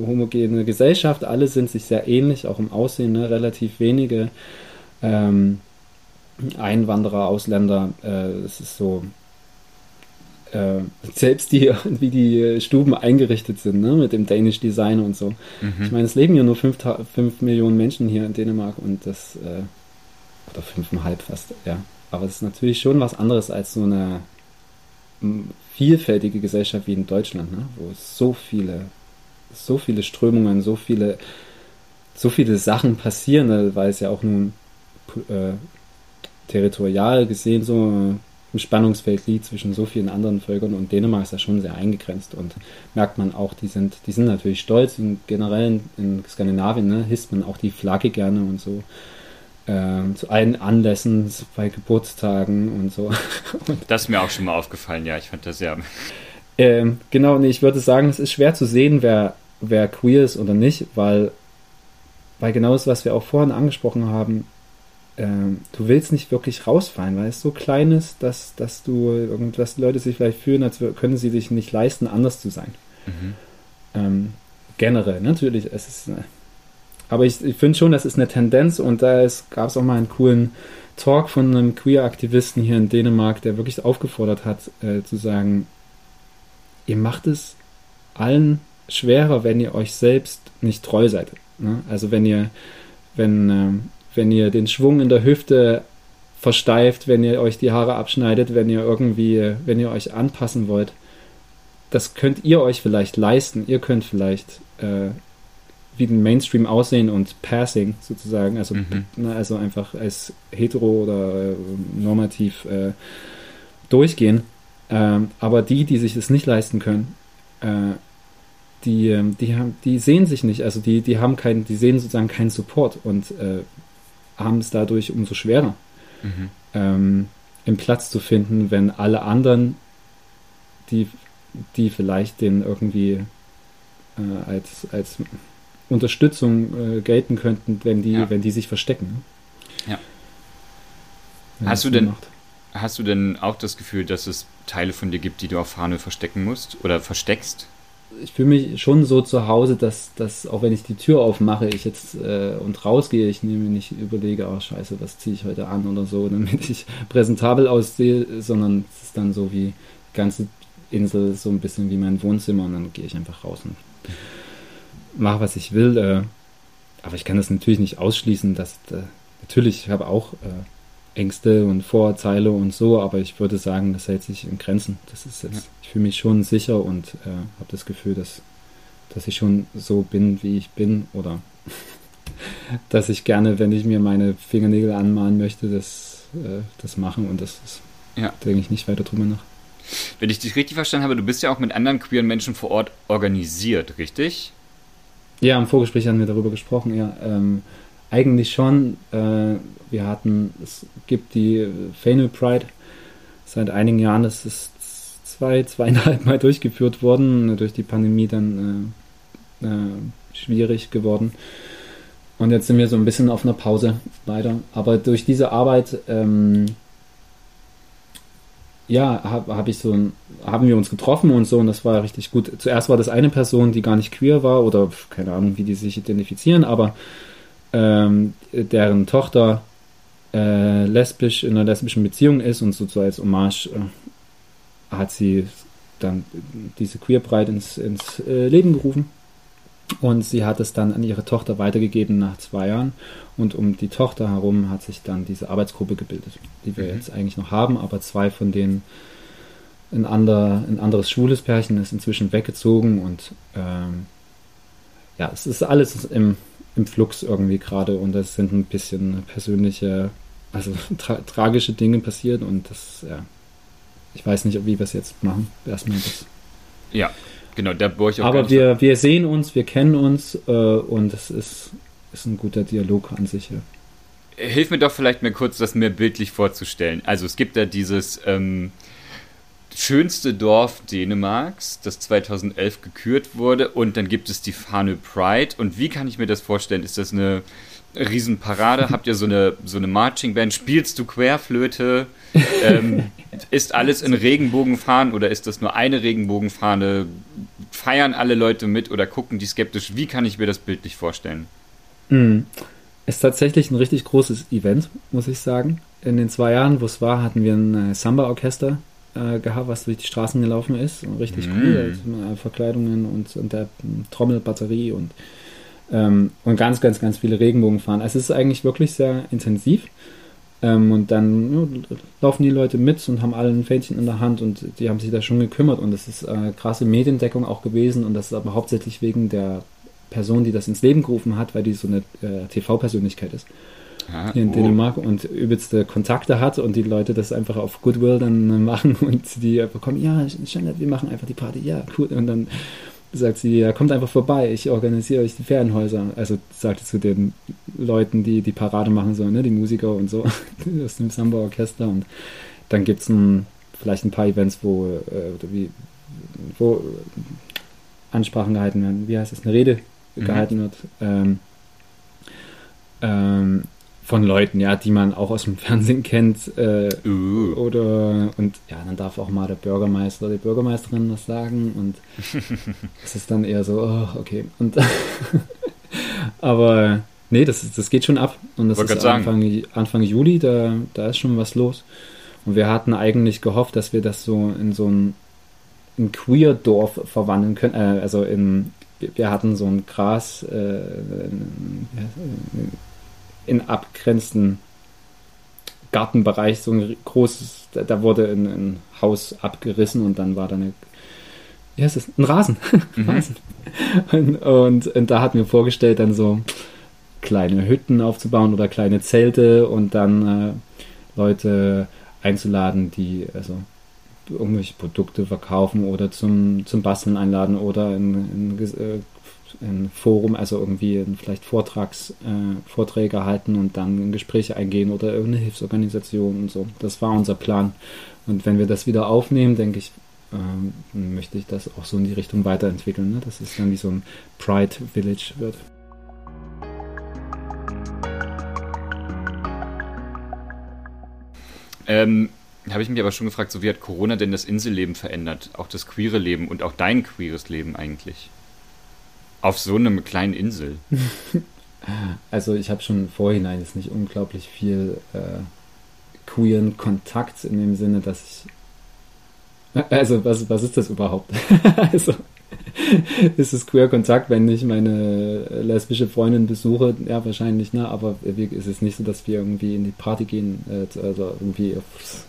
homogene Gesellschaft, alle sind sich sehr ähnlich, auch im Aussehen, ne? relativ wenige ähm, Einwanderer, Ausländer. Äh, es ist so, äh, selbst die, wie die Stuben eingerichtet sind, ne, mit dem Danish Design und so. Mhm. Ich meine, es leben ja nur 5 Millionen Menschen hier in Dänemark und das, äh, oder fünfeinhalb fast, ja. Aber es ist natürlich schon was anderes als so eine vielfältige Gesellschaft wie in Deutschland, ne, wo es so viele, so viele Strömungen, so viele, so viele Sachen passieren, ne, weil es ja auch nun äh, territorial gesehen so im Spannungsfeld liegt zwischen so vielen anderen Völkern und Dänemark ist ja schon sehr eingegrenzt und merkt man auch, die sind, die sind natürlich stolz und generell in, Skandinavien ne, hisst man auch die Flagge gerne und so. Äh, zu allen Anlässen, bei Geburtstagen und so. das ist mir auch schon mal aufgefallen, ja, ich fand das sehr. Ähm, genau, nee, ich würde sagen, es ist schwer zu sehen, wer, wer queer ist oder nicht, weil, weil genau das, was wir auch vorhin angesprochen haben, ähm, du willst nicht wirklich rausfallen, weil es so klein ist, dass, dass du irgendwas Leute sich vielleicht fühlen, als können sie sich nicht leisten, anders zu sein. Mhm. Ähm, generell, natürlich, es ist. Äh, aber ich, ich finde schon, das ist eine Tendenz und da gab es auch mal einen coolen Talk von einem Queer-Aktivisten hier in Dänemark, der wirklich aufgefordert hat, äh, zu sagen, ihr macht es allen schwerer, wenn ihr euch selbst nicht treu seid. Ne? Also wenn ihr, wenn, ähm, wenn ihr den Schwung in der Hüfte versteift, wenn ihr euch die Haare abschneidet, wenn ihr irgendwie, wenn ihr euch anpassen wollt. Das könnt ihr euch vielleicht leisten. Ihr könnt vielleicht äh, wie den Mainstream aussehen und Passing sozusagen, also, mhm. na, also einfach als hetero oder äh, normativ äh, durchgehen. Ähm, aber die, die sich das nicht leisten können, äh, die, ähm, die, haben, die sehen sich nicht, also die, die haben keinen, die sehen sozusagen keinen Support und äh, haben es dadurch umso schwerer, mhm. ähm, im Platz zu finden, wenn alle anderen, die, die vielleicht den irgendwie äh, als, als Unterstützung äh, gelten könnten, wenn die, ja. wenn die sich verstecken. Ja. hast du denn, macht. hast du denn auch das Gefühl, dass es Teile von dir gibt, die du auf Fahne verstecken musst oder versteckst? Ich fühle mich schon so zu Hause, dass, dass auch wenn ich die Tür aufmache, ich jetzt äh, und rausgehe, ich nehme nicht überlege, oh scheiße, was ziehe ich heute an oder so, damit ich präsentabel aussehe, sondern es ist dann so wie die ganze Insel so ein bisschen wie mein Wohnzimmer und dann gehe ich einfach raus und mache, was ich will. Äh, aber ich kann das natürlich nicht ausschließen, dass äh, natürlich, ich habe auch äh, Ängste und Vorurteile und so, aber ich würde sagen, das hält sich in Grenzen. Das ist jetzt, ja. ich fühle mich schon sicher und äh, habe das Gefühl, dass, dass ich schon so bin, wie ich bin oder dass ich gerne, wenn ich mir meine Fingernägel anmalen möchte, das, äh, das machen und das ist, ja. denke ich nicht weiter drüber nach. Wenn ich dich richtig verstanden habe, du bist ja auch mit anderen queeren Menschen vor Ort organisiert, richtig? Ja, im Vorgespräch haben wir darüber gesprochen, ja. Ähm, eigentlich schon. Äh, wir hatten, es gibt die Fanel Pride seit einigen Jahren. Das ist zwei, zweieinhalb Mal durchgeführt worden. Durch die Pandemie dann äh, äh, schwierig geworden. Und jetzt sind wir so ein bisschen auf einer Pause, leider. Aber durch diese Arbeit, ähm, ja, habe hab ich so haben wir uns getroffen und so und das war richtig gut. Zuerst war das eine Person, die gar nicht queer war oder keine Ahnung, wie die sich identifizieren, aber ähm, deren Tochter äh, lesbisch in einer lesbischen Beziehung ist und so, als Hommage äh, hat sie dann diese Queer Pride ins, ins äh, Leben gerufen. Und sie hat es dann an ihre Tochter weitergegeben nach zwei Jahren. Und um die Tochter herum hat sich dann diese Arbeitsgruppe gebildet, die wir mhm. jetzt eigentlich noch haben, aber zwei von denen ein, ander, ein anderes schwules Pärchen ist inzwischen weggezogen und ähm, ja, es ist alles im im Flux irgendwie gerade und es sind ein bisschen persönliche, also tra tragische Dinge passiert und das, ja, ich weiß nicht, wie wir es jetzt machen. Erstmal das. Ja, genau, da bohre ich auch Aber wir, wir sehen uns, wir kennen uns äh, und es ist, ist ein guter Dialog an sich. Ja. Hilf mir doch vielleicht mal kurz, das mir bildlich vorzustellen. Also es gibt da dieses ähm, schönste Dorf Dänemarks, das 2011 gekürt wurde und dann gibt es die Fahne Pride. Und wie kann ich mir das vorstellen? Ist das eine Riesenparade? Habt ihr so eine, so eine Marching Band? Spielst du Querflöte? ähm, ist alles in Regenbogenfahnen oder ist das nur eine Regenbogenfahne? Feiern alle Leute mit oder gucken die skeptisch? Wie kann ich mir das bildlich vorstellen? Mhm. Ist tatsächlich ein richtig großes Event, muss ich sagen. In den zwei Jahren, wo es war, hatten wir ein äh, Samba-Orchester äh, gehabt, was durch die Straßen gelaufen ist. Richtig mm. cool. Also, Verkleidungen und, und der Trommelbatterie und, ähm, und ganz, ganz, ganz viele Regenbogenfahren. Also es ist eigentlich wirklich sehr intensiv. Ähm, und dann ja, laufen die Leute mit und haben alle ein Fähnchen in der Hand und die haben sich da schon gekümmert. Und das ist äh, krasse Mediendeckung auch gewesen. Und das ist aber hauptsächlich wegen der Person, die das ins Leben gerufen hat, weil die so eine äh, TV-Persönlichkeit ist. Ah, hier in oh. Dänemark und übelste Kontakte hat und die Leute das einfach auf Goodwill dann machen und die einfach kommen, ja, Jeanette, wir machen einfach die Party, ja, cool. Und dann sagt sie, ja, kommt einfach vorbei, ich organisiere euch die Ferienhäuser. Also sagte zu den Leuten, die die Parade machen sollen, ne, die Musiker und so aus dem Samba-Orchester. Und dann gibt es vielleicht ein paar Events, wo, äh, wie, wo Ansprachen gehalten werden. Wie heißt das? Eine Rede mhm. gehalten wird. Ähm, ähm, von Leuten, ja, die man auch aus dem Fernsehen kennt. Äh, uh. Oder und ja, dann darf auch mal der Bürgermeister oder die Bürgermeisterin was sagen und es ist dann eher so, oh, okay. Und aber nee, das, das geht schon ab. Und das ist Anfang, Anfang Juli, da, da ist schon was los. Und wir hatten eigentlich gehofft, dass wir das so in so ein, ein Queer-Dorf verwandeln können. Äh, also in, wir hatten so ein Gras, äh, in abgrenzenden Gartenbereich so ein großes, da wurde ein, ein Haus abgerissen und dann war da eine, wie heißt das, ein Rasen. Mhm. Rasen. Und, und, und, da hat mir vorgestellt, dann so kleine Hütten aufzubauen oder kleine Zelte und dann äh, Leute einzuladen, die also irgendwelche Produkte verkaufen oder zum, zum Basteln einladen oder in, in äh, ein Forum, also irgendwie vielleicht Vortrags, äh, Vorträge halten und dann in Gespräche eingehen oder irgendeine Hilfsorganisation und so. Das war unser Plan. Und wenn wir das wieder aufnehmen, denke ich, äh, möchte ich das auch so in die Richtung weiterentwickeln, ne? dass es dann wie so ein Pride Village wird. Ähm, habe ich mich aber schon gefragt, so wie hat Corona denn das Inselleben verändert? Auch das queere Leben und auch dein queeres Leben eigentlich? Auf so einem kleinen Insel. also ich habe schon vorhinein jetzt nicht unglaublich viel äh, queeren Kontakt in dem Sinne, dass ich. Also was, was ist das überhaupt? also ist es queer Kontakt, wenn ich meine lesbische Freundin besuche? Ja, wahrscheinlich, ne? Aber ist es nicht so, dass wir irgendwie in die Party gehen, äh, also irgendwie aufs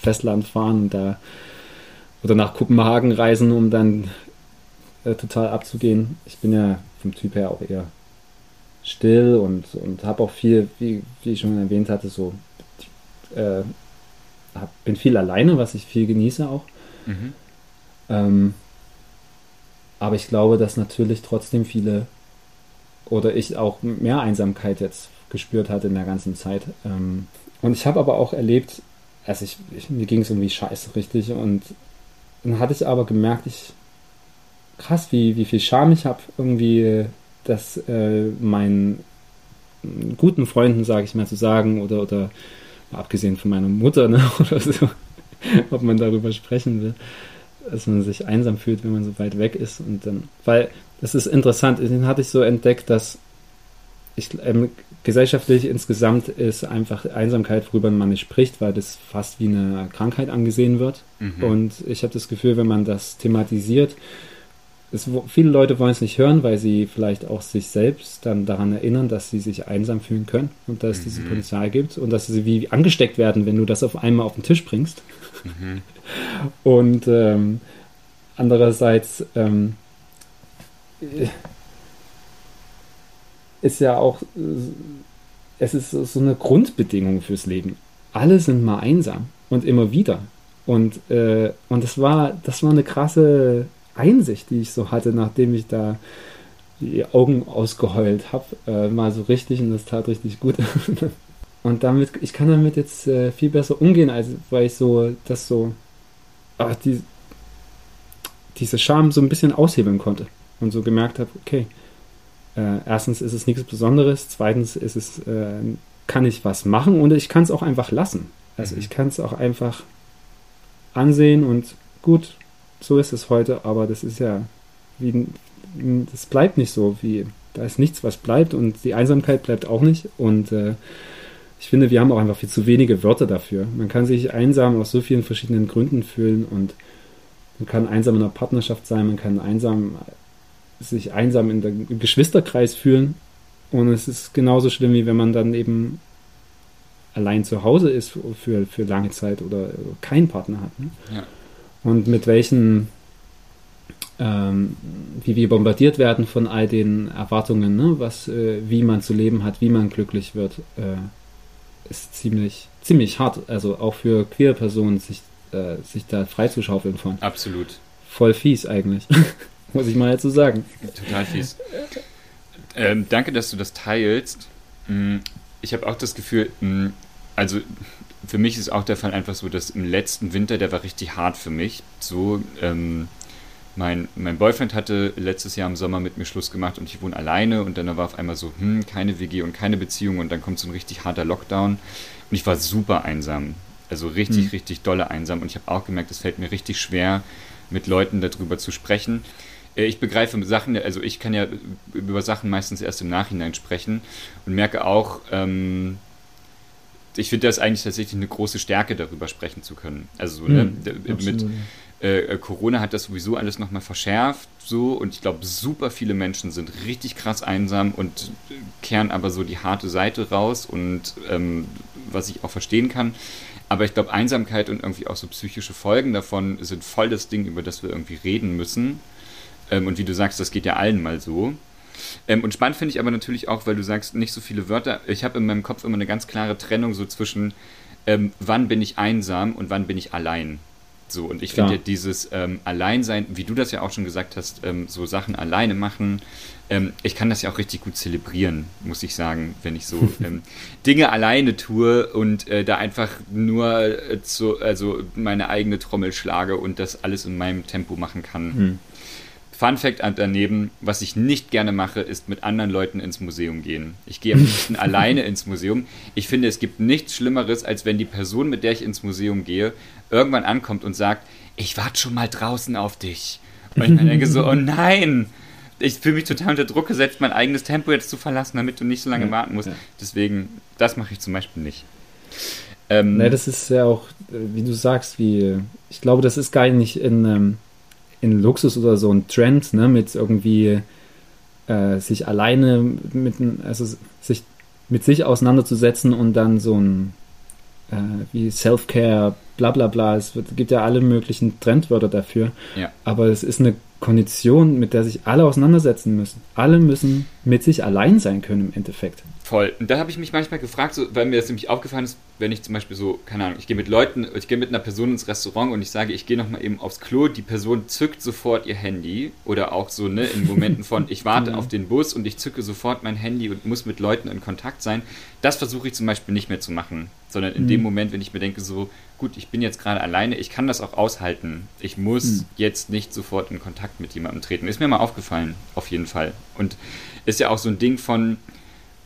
Festland fahren und da oder nach Kopenhagen reisen, um dann äh, total abzugehen. Ich bin ja vom Typ her auch eher still und, und habe auch viel, wie, wie ich schon erwähnt hatte, so äh, hab, bin viel alleine, was ich viel genieße auch. Mhm. Ähm, aber ich glaube, dass natürlich trotzdem viele oder ich auch mehr Einsamkeit jetzt gespürt hatte in der ganzen Zeit. Ähm, und ich habe aber auch erlebt, also ich, ich mir ging es irgendwie scheiße richtig und dann hatte ich aber gemerkt, ich krass, wie, wie viel Scham ich habe, irgendwie das äh, meinen guten Freunden, sage ich mal, zu sagen oder, oder abgesehen von meiner Mutter ne, oder so, ob man darüber sprechen will, dass man sich einsam fühlt, wenn man so weit weg ist und dann, weil das ist interessant, den hatte ich so entdeckt, dass ich, ähm, gesellschaftlich insgesamt ist einfach Einsamkeit, worüber man nicht spricht, weil das fast wie eine Krankheit angesehen wird. Mhm. Und ich habe das Gefühl, wenn man das thematisiert, es, viele Leute wollen es nicht hören, weil sie vielleicht auch sich selbst dann daran erinnern, dass sie sich einsam fühlen können und dass es mhm. dieses Potenzial gibt und dass sie wie angesteckt werden, wenn du das auf einmal auf den Tisch bringst. Mhm. Und ähm, andererseits ähm, ist ja auch, es ist so eine Grundbedingung fürs Leben. Alle sind mal einsam und immer wieder. Und, äh, und das war, das war eine krasse Einsicht, die ich so hatte, nachdem ich da die Augen ausgeheult habe, äh, mal so richtig und das tat richtig gut. und damit, ich kann damit jetzt äh, viel besser umgehen, als weil ich so das so, ach, die, diese Scham so ein bisschen aushebeln konnte und so gemerkt habe, okay, äh, erstens ist es nichts Besonderes, zweitens ist es, äh, kann ich was machen und ich kann es auch einfach lassen. Also mhm. ich kann es auch einfach ansehen und gut, so ist es heute, aber das ist ja wie, das bleibt nicht so, wie da ist nichts, was bleibt und die Einsamkeit bleibt auch nicht und äh, ich finde, wir haben auch einfach viel zu wenige Wörter dafür. Man kann sich einsam aus so vielen verschiedenen Gründen fühlen und man kann einsam in einer Partnerschaft sein, man kann einsam sich einsam in der, im Geschwisterkreis fühlen und es ist genauso schlimm, wie wenn man dann eben allein zu Hause ist für, für lange Zeit oder keinen Partner hat. Ne? Ja. Und mit welchen ähm, wie wir bombardiert werden von all den Erwartungen, ne? was, äh, wie man zu leben hat, wie man glücklich wird, äh, ist ziemlich, ziemlich hart. Also auch für queere Personen, sich, äh, sich da freizuschaufeln von. Absolut. Voll fies eigentlich, muss ich mal dazu sagen. Total fies. Ähm, danke, dass du das teilst. Mm, ich habe auch das Gefühl, mm, also für mich ist auch der Fall einfach so, dass im letzten Winter, der war richtig hart für mich. So, ähm, mein, mein Boyfriend hatte letztes Jahr im Sommer mit mir Schluss gemacht und ich wohne alleine und dann war auf einmal so, hm, keine WG und keine Beziehung und dann kommt so ein richtig harter Lockdown und ich war super einsam. Also richtig, hm. richtig dolle einsam und ich habe auch gemerkt, es fällt mir richtig schwer, mit Leuten darüber zu sprechen. Äh, ich begreife Sachen, also ich kann ja über Sachen meistens erst im Nachhinein sprechen und merke auch, ähm, ich finde das eigentlich tatsächlich eine große Stärke, darüber sprechen zu können. Also hm, ne, mit, äh, Corona hat das sowieso alles nochmal verschärft, so und ich glaube, super viele Menschen sind richtig krass einsam und kehren aber so die harte Seite raus und ähm, was ich auch verstehen kann. Aber ich glaube, Einsamkeit und irgendwie auch so psychische Folgen davon sind voll das Ding, über das wir irgendwie reden müssen. Ähm, und wie du sagst, das geht ja allen mal so. Ähm, und spannend finde ich aber natürlich auch, weil du sagst, nicht so viele Wörter. Ich habe in meinem Kopf immer eine ganz klare Trennung so zwischen, ähm, wann bin ich einsam und wann bin ich allein. So, und ich finde ja dieses ähm, Alleinsein, wie du das ja auch schon gesagt hast, ähm, so Sachen alleine machen, ähm, ich kann das ja auch richtig gut zelebrieren, muss ich sagen, wenn ich so ähm, Dinge alleine tue und äh, da einfach nur äh, zu, also meine eigene Trommel schlage und das alles in meinem Tempo machen kann. Hm. Fun Fact daneben, was ich nicht gerne mache, ist mit anderen Leuten ins Museum gehen. Ich gehe am liebsten alleine ins Museum. Ich finde, es gibt nichts Schlimmeres, als wenn die Person, mit der ich ins Museum gehe, irgendwann ankommt und sagt, ich warte schon mal draußen auf dich. Und ich denke so, oh nein, ich fühle mich total unter Druck gesetzt, mein eigenes Tempo jetzt zu verlassen, damit du nicht so lange ja, warten musst. Ja. Deswegen, das mache ich zum Beispiel nicht. Ähm, ne, das ist ja auch, äh, wie du sagst, wie, ich glaube, das ist gar nicht in, ähm, in Luxus oder so ein Trend, ne, mit irgendwie äh, sich alleine mit, also sich mit sich auseinanderzusetzen und dann so ein äh, wie Self-Care, bla bla bla. Es wird, gibt ja alle möglichen Trendwörter dafür. Ja. Aber es ist eine Kondition, mit der sich alle auseinandersetzen müssen. Alle müssen mit sich allein sein können im Endeffekt. Voll. Und da habe ich mich manchmal gefragt, so, weil mir das nämlich aufgefallen ist, wenn ich zum Beispiel so, keine Ahnung, ich gehe mit Leuten, ich gehe mit einer Person ins Restaurant und ich sage, ich gehe nochmal eben aufs Klo, die Person zückt sofort ihr Handy oder auch so, ne, in Momenten von, ich warte auf den Bus und ich zücke sofort mein Handy und muss mit Leuten in Kontakt sein. Das versuche ich zum Beispiel nicht mehr zu machen, sondern in mhm. dem Moment, wenn ich mir denke, so, gut, ich bin jetzt gerade alleine, ich kann das auch aushalten. Ich muss mhm. jetzt nicht sofort in Kontakt mit jemandem treten. Ist mir mal aufgefallen, auf jeden Fall. Und ist ja auch so ein Ding von,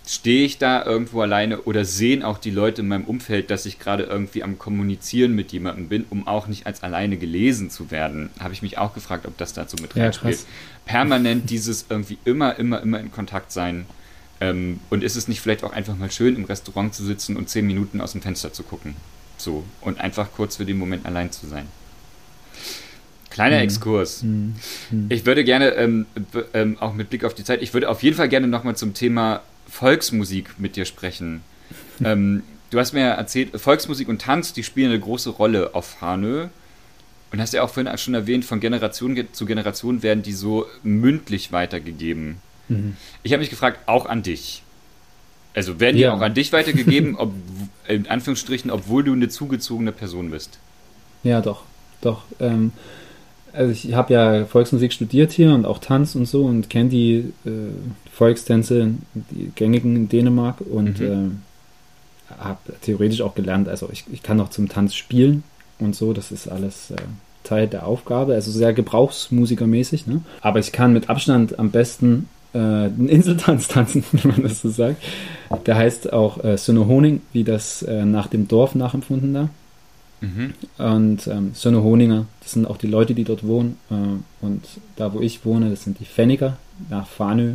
stehe ich da irgendwo alleine oder sehen auch die Leute in meinem Umfeld, dass ich gerade irgendwie am Kommunizieren mit jemandem bin, um auch nicht als alleine gelesen zu werden? Habe ich mich auch gefragt, ob das dazu mit reinspielt. Ja, Permanent dieses irgendwie immer, immer, immer in Kontakt sein. Ähm, und ist es nicht vielleicht auch einfach mal schön, im Restaurant zu sitzen und zehn Minuten aus dem Fenster zu gucken? So. Und einfach kurz für den Moment allein zu sein. Kleiner mhm. Exkurs. Mhm. Mhm. Ich würde gerne, ähm, ähm, auch mit Blick auf die Zeit, ich würde auf jeden Fall gerne nochmal zum Thema Volksmusik mit dir sprechen. ähm, du hast mir erzählt, Volksmusik und Tanz, die spielen eine große Rolle auf Hanö. Und hast ja auch vorhin schon erwähnt, von Generation zu Generation werden die so mündlich weitergegeben. Mhm. Ich habe mich gefragt, auch an dich. Also werden ja. die auch an dich weitergegeben, ob, in Anführungsstrichen, obwohl du eine zugezogene Person bist? Ja, doch, doch. Ähm, also ich habe ja Volksmusik studiert hier und auch Tanz und so und kenne die äh, Volkstänze, die gängigen in Dänemark und mhm. äh, habe theoretisch auch gelernt, also ich, ich kann auch zum Tanz spielen und so, das ist alles äh, Teil der Aufgabe, also sehr gebrauchsmusikermäßig, ne? aber ich kann mit Abstand am besten äh, einen Inseltanz tanzen, wenn man das so sagt. Der heißt auch äh, Sönne Honing, wie das äh, nach dem Dorf nachempfunden da. Mhm. Und ähm, Sönne Honinger, das sind auch die Leute, die dort wohnen. Äh, und da, wo ich wohne, das sind die Pfenniger nach Fanö.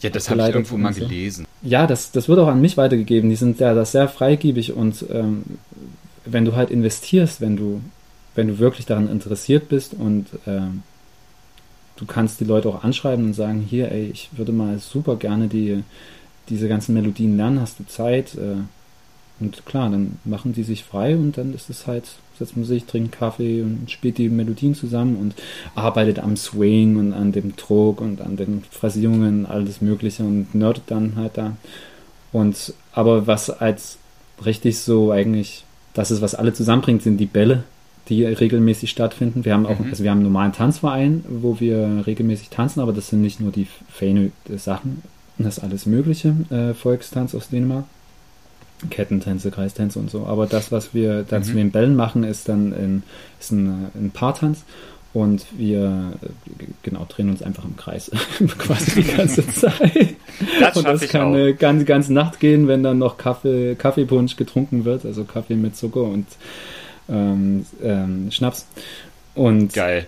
Ja, das habe ich irgendwo mal so. gelesen. Ja, das, das wird auch an mich weitergegeben. Die sind ja das sehr freigiebig und ähm, wenn du halt investierst, wenn du, wenn du wirklich daran interessiert bist und ähm, du kannst die Leute auch anschreiben und sagen, hier, ey, ich würde mal super gerne die, diese ganzen Melodien lernen, hast du Zeit? Äh, und klar, dann machen die sich frei und dann ist es halt, setzt man sich, trinkt Kaffee und spielt die Melodien zusammen und arbeitet am Swing und an dem Druck und an den Phrasierungen, alles Mögliche und nerdet dann halt da. Und aber was als richtig so eigentlich, das ist, was alle zusammenbringt, sind die Bälle, die regelmäßig stattfinden. Wir haben auch, mhm. also wir haben einen normalen Tanzverein, wo wir regelmäßig tanzen, aber das sind nicht nur die feinen Sachen, das ist alles Mögliche, äh, Volkstanz aus Dänemark. Kettentänze, Kreistänze und so. Aber das, was wir dann mhm. zu den Bällen machen, ist dann in, ist ein, ein Paartanz. Und wir genau drehen uns einfach im Kreis quasi die ganze Zeit. Das und das kann eine ganze, ganze Nacht gehen, wenn dann noch Kaffee, Kaffeepunsch getrunken wird, also Kaffee mit Zucker und ähm, ähm, Schnaps. Und Geil.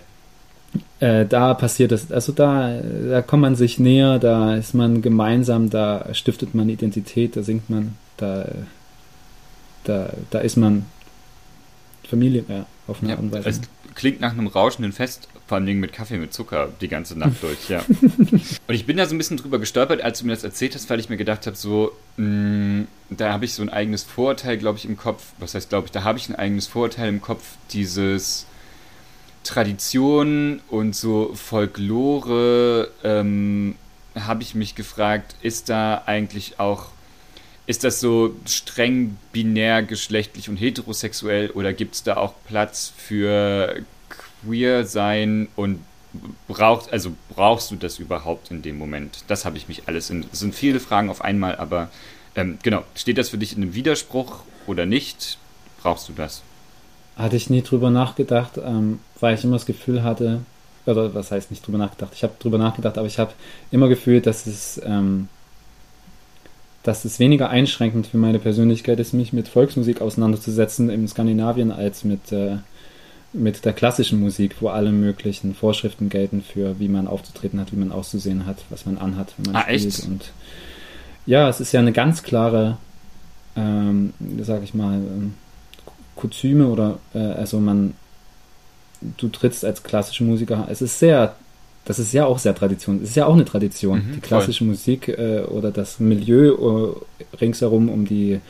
Äh, da passiert es, also da, da kommt man sich näher, da ist man gemeinsam, da stiftet man Identität, da singt man da, da, da ist man Familie, ja, auf eine ja, Art und Weise. Es klingt nach einem rauschenden Fest, vor allem mit Kaffee mit Zucker die ganze Nacht durch, ja. und ich bin da so ein bisschen drüber gestolpert, als du mir das erzählt hast, weil ich mir gedacht habe, so, mh, mm, da habe ich so ein eigenes Vorurteil, glaube ich, im Kopf. Was heißt, glaube ich, da habe ich ein eigenes Vorurteil im Kopf, dieses Tradition und so Folklore, ähm, habe ich mich gefragt, ist da eigentlich auch ist das so streng binär geschlechtlich und heterosexuell oder gibt es da auch Platz für queer sein und braucht, also brauchst du das überhaupt in dem Moment? Das habe ich mich alles in. Es sind viele Fragen auf einmal, aber ähm, genau, steht das für dich in einem Widerspruch oder nicht? Brauchst du das? Hatte ich nie drüber nachgedacht, ähm, weil ich immer das Gefühl hatte, oder was heißt nicht drüber nachgedacht? Ich habe drüber nachgedacht, aber ich habe immer gefühlt, dass es ähm, dass es weniger einschränkend für meine Persönlichkeit ist, mich mit Volksmusik auseinanderzusetzen in Skandinavien als mit, äh, mit der klassischen Musik, wo alle möglichen Vorschriften gelten für, wie man aufzutreten hat, wie man auszusehen hat, was man anhat, wenn man ah, spielt. Echt? Und ja, es ist ja eine ganz klare, ähm, sag ich mal, ähm, Kuzyme oder äh, also man, du trittst als klassische Musiker, es ist sehr das ist ja auch sehr Tradition. Es ist ja auch eine Tradition. Mhm, die klassische voll. Musik äh, oder das Milieu äh, ringsherum um die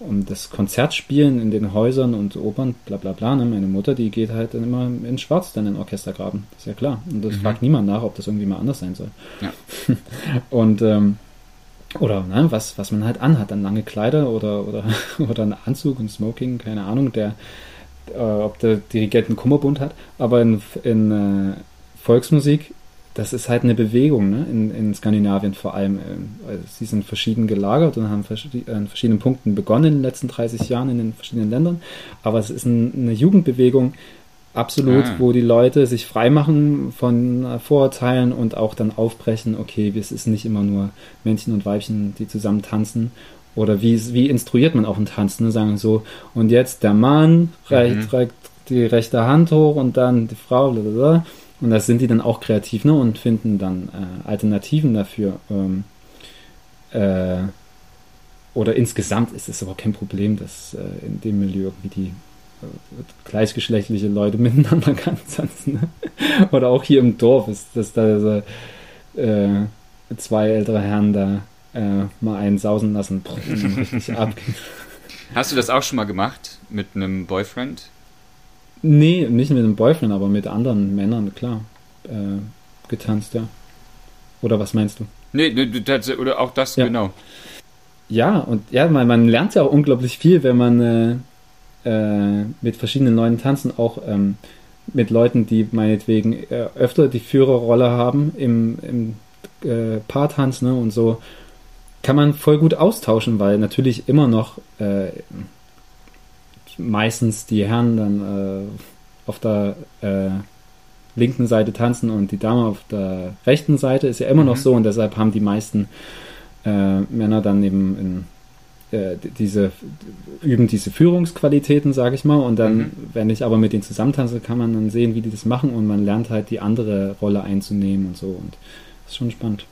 um das Konzertspielen in den Häusern und Opern, bla bla bla. Ne? Meine Mutter, die geht halt dann immer in Schwarz dann in Orchestergraben. Das ist ja klar. Und das mhm. fragt niemand nach, ob das irgendwie mal anders sein soll. Ja. und ähm, oder ne, was, was man halt anhat, dann lange Kleider oder, oder, oder ein Anzug und Smoking, keine Ahnung, der, äh, ob der Dirigent einen Kummerbund hat. Aber in, in äh, Volksmusik das ist halt eine Bewegung ne? in, in Skandinavien vor allem. Ähm, also sie sind verschieden gelagert und haben an verschiedenen Punkten begonnen in den letzten 30 Jahren in den verschiedenen Ländern. Aber es ist ein, eine Jugendbewegung, absolut, ah. wo die Leute sich freimachen von Vorurteilen und auch dann aufbrechen, okay, es ist nicht immer nur Männchen und Weibchen, die zusammen tanzen. Oder wie, wie instruiert man auch ein Tanzen? Ne? Sagen so, und jetzt der Mann reicht, mhm. die rechte Hand hoch und dann die Frau, blablabla. Und das sind die dann auch kreativ ne, und finden dann äh, Alternativen dafür. Ähm, äh, oder insgesamt ist es aber kein Problem, dass äh, in dem Milieu irgendwie die äh, gleichgeschlechtliche Leute miteinander tanzen. Ne? oder auch hier im Dorf ist, dass da so, äh, zwei ältere Herren da äh, mal einen sausen lassen. ab. Hast du das auch schon mal gemacht mit einem Boyfriend? Nee, nicht mit einem Boyfriend, aber mit anderen Männern, klar. Äh, getanzt, ja. Oder was meinst du? Nee, oder auch das, ja. genau. Ja, und ja, man, man lernt ja auch unglaublich viel, wenn man äh, äh, mit verschiedenen Leuten tanzen, auch ähm, mit Leuten, die meinetwegen äh, öfter die Führerrolle haben im, im äh, Paartanz ne, und so, kann man voll gut austauschen, weil natürlich immer noch äh, meistens die Herren dann äh, auf der äh, linken Seite tanzen und die Dame auf der rechten Seite ist ja immer mhm. noch so und deshalb haben die meisten äh, Männer dann eben in äh, diese üben diese Führungsqualitäten, sage ich mal, und dann, mhm. wenn ich aber mit denen zusammentanze, kann man dann sehen, wie die das machen und man lernt halt die andere Rolle einzunehmen und so und das ist schon spannend.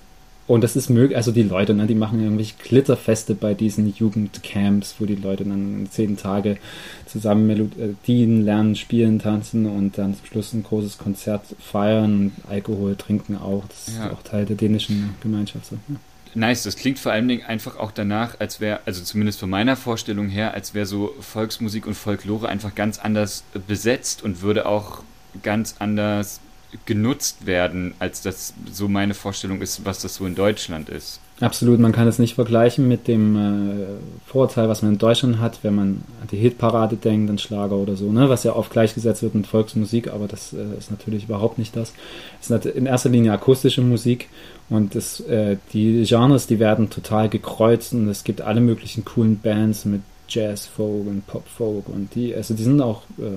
Und das ist möglich, also die Leute, ne, die machen irgendwelche Glitterfeste bei diesen Jugendcamps, wo die Leute dann zehn Tage zusammen Melodien lernen, spielen, tanzen und dann zum Schluss ein großes Konzert feiern, Alkohol trinken auch. Das ja. ist auch Teil der dänischen Gemeinschaft. So. Ja. Nice, das klingt vor allen Dingen einfach auch danach, als wäre, also zumindest von meiner Vorstellung her, als wäre so Volksmusik und Folklore einfach ganz anders besetzt und würde auch ganz anders genutzt werden, als das so meine Vorstellung ist, was das so in Deutschland ist. Absolut, man kann es nicht vergleichen mit dem äh, Vorurteil, was man in Deutschland hat, wenn man an die Hitparade denkt, an Schlager oder so, ne? was ja oft gleichgesetzt wird mit Volksmusik, aber das äh, ist natürlich überhaupt nicht das. Es ist in erster Linie akustische Musik und das, äh, die Genres, die werden total gekreuzt und es gibt alle möglichen coolen Bands mit Jazz, Folk und Pop Folk und die, also die sind auch, äh,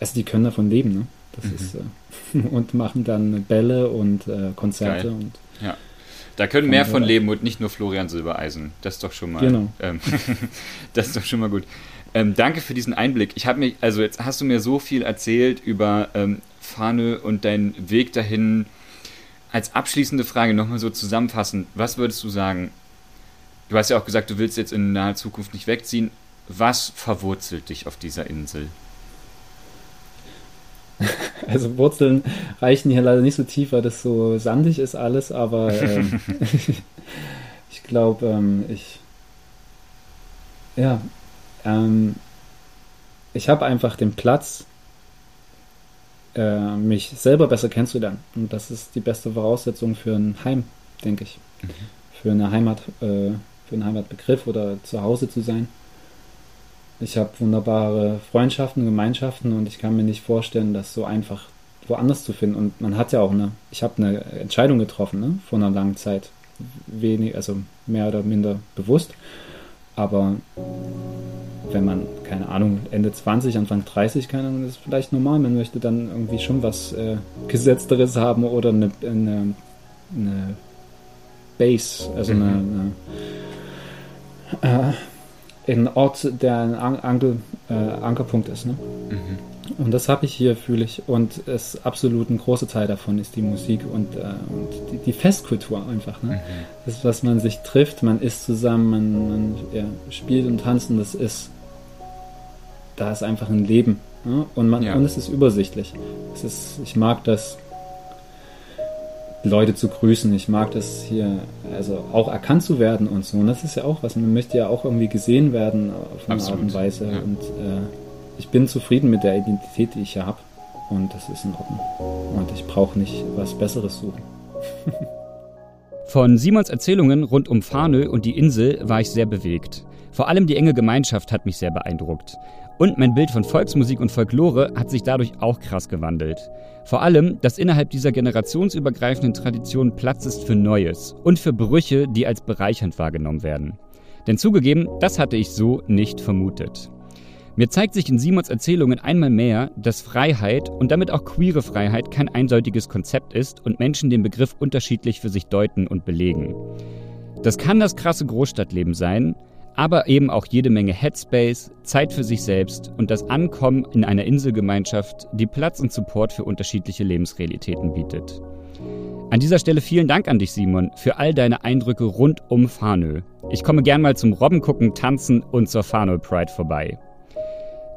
also die können davon leben, ne? Das mhm. ist, äh, und machen dann Bälle und äh, Konzerte Geil. und ja. Da können mehr von leben und nicht nur Florian Silbereisen. Das ist doch schon mal. Genau. Ähm, das ist doch schon mal gut. Ähm, danke für diesen Einblick. Ich habe mir, also jetzt hast du mir so viel erzählt über ähm, Fahne und deinen Weg dahin. Als abschließende Frage nochmal so zusammenfassend, was würdest du sagen? Du hast ja auch gesagt, du willst jetzt in naher Zukunft nicht wegziehen. Was verwurzelt dich auf dieser Insel? Also Wurzeln reichen hier leider nicht so tief, weil das so sandig ist alles, aber ähm, ich glaube, ähm, ich ja, ähm, ich habe einfach den Platz, äh, mich selber besser kennenzulernen. Und das ist die beste Voraussetzung für ein Heim, denke ich. Mhm. Für eine Heimat, äh, für einen Heimatbegriff oder zu Hause zu sein. Ich habe wunderbare Freundschaften, Gemeinschaften und ich kann mir nicht vorstellen, das so einfach woanders zu finden. Und man hat ja auch eine, ich habe eine Entscheidung getroffen, ne, vor einer langen Zeit. Wenig, also mehr oder minder bewusst. Aber wenn man, keine Ahnung, Ende 20, Anfang 30, keine Ahnung, das ist vielleicht normal. Man möchte dann irgendwie schon was äh, Gesetzteres haben oder eine, eine, eine Base, also mhm. eine, eine äh, ein Ort, der ein Ankel, äh, Ankerpunkt ist. Ne? Mhm. Und das habe ich hier, fühle ich. Und es absolut ein großer Teil davon ist die Musik und, äh, und die, die, Festkultur einfach. Ne? Mhm. Das, was man sich trifft, man isst zusammen, man, man ja, spielt und tanzt und das ist, da ist einfach ein Leben. Ne? Und, man, ja. und es ist übersichtlich. Es ist, ich mag das Leute zu grüßen. Ich mag das hier, also auch erkannt zu werden und so. Und das ist ja auch was. Man möchte ja auch irgendwie gesehen werden auf eine Absolut. Art und Weise. Ja. Und äh, ich bin zufrieden mit der Identität, die ich hier habe. Und das ist in Ordnung. Und ich brauche nicht was Besseres suchen. Von Simons Erzählungen rund um Farnö und die Insel war ich sehr bewegt. Vor allem die enge Gemeinschaft hat mich sehr beeindruckt. Und mein Bild von Volksmusik und Folklore hat sich dadurch auch krass gewandelt. Vor allem, dass innerhalb dieser generationsübergreifenden Tradition Platz ist für Neues und für Brüche, die als bereichernd wahrgenommen werden. Denn zugegeben, das hatte ich so nicht vermutet. Mir zeigt sich in Simons Erzählungen einmal mehr, dass Freiheit und damit auch queere Freiheit kein eindeutiges Konzept ist und Menschen den Begriff unterschiedlich für sich deuten und belegen. Das kann das krasse Großstadtleben sein, aber eben auch jede Menge Headspace, Zeit für sich selbst und das Ankommen in einer Inselgemeinschaft, die Platz und Support für unterschiedliche Lebensrealitäten bietet. An dieser Stelle vielen Dank an dich, Simon, für all deine Eindrücke rund um Farnö. Ich komme gern mal zum Robben gucken, tanzen und zur Farnö Pride vorbei.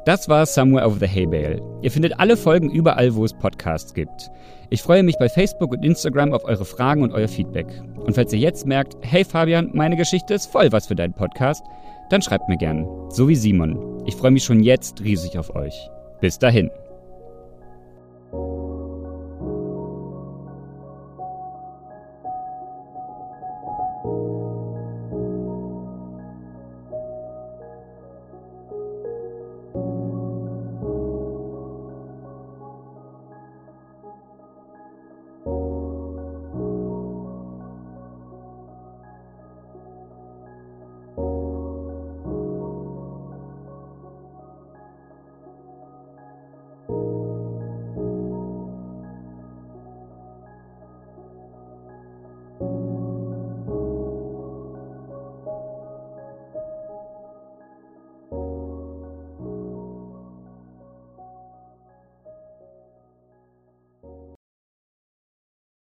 Das war Somewhere Over the Hay Bale. Ihr findet alle Folgen überall, wo es Podcasts gibt. Ich freue mich bei Facebook und Instagram auf eure Fragen und euer Feedback. Und falls ihr jetzt merkt, hey Fabian, meine Geschichte ist voll was für deinen Podcast, dann schreibt mir gern. So wie Simon. Ich freue mich schon jetzt riesig auf euch. Bis dahin.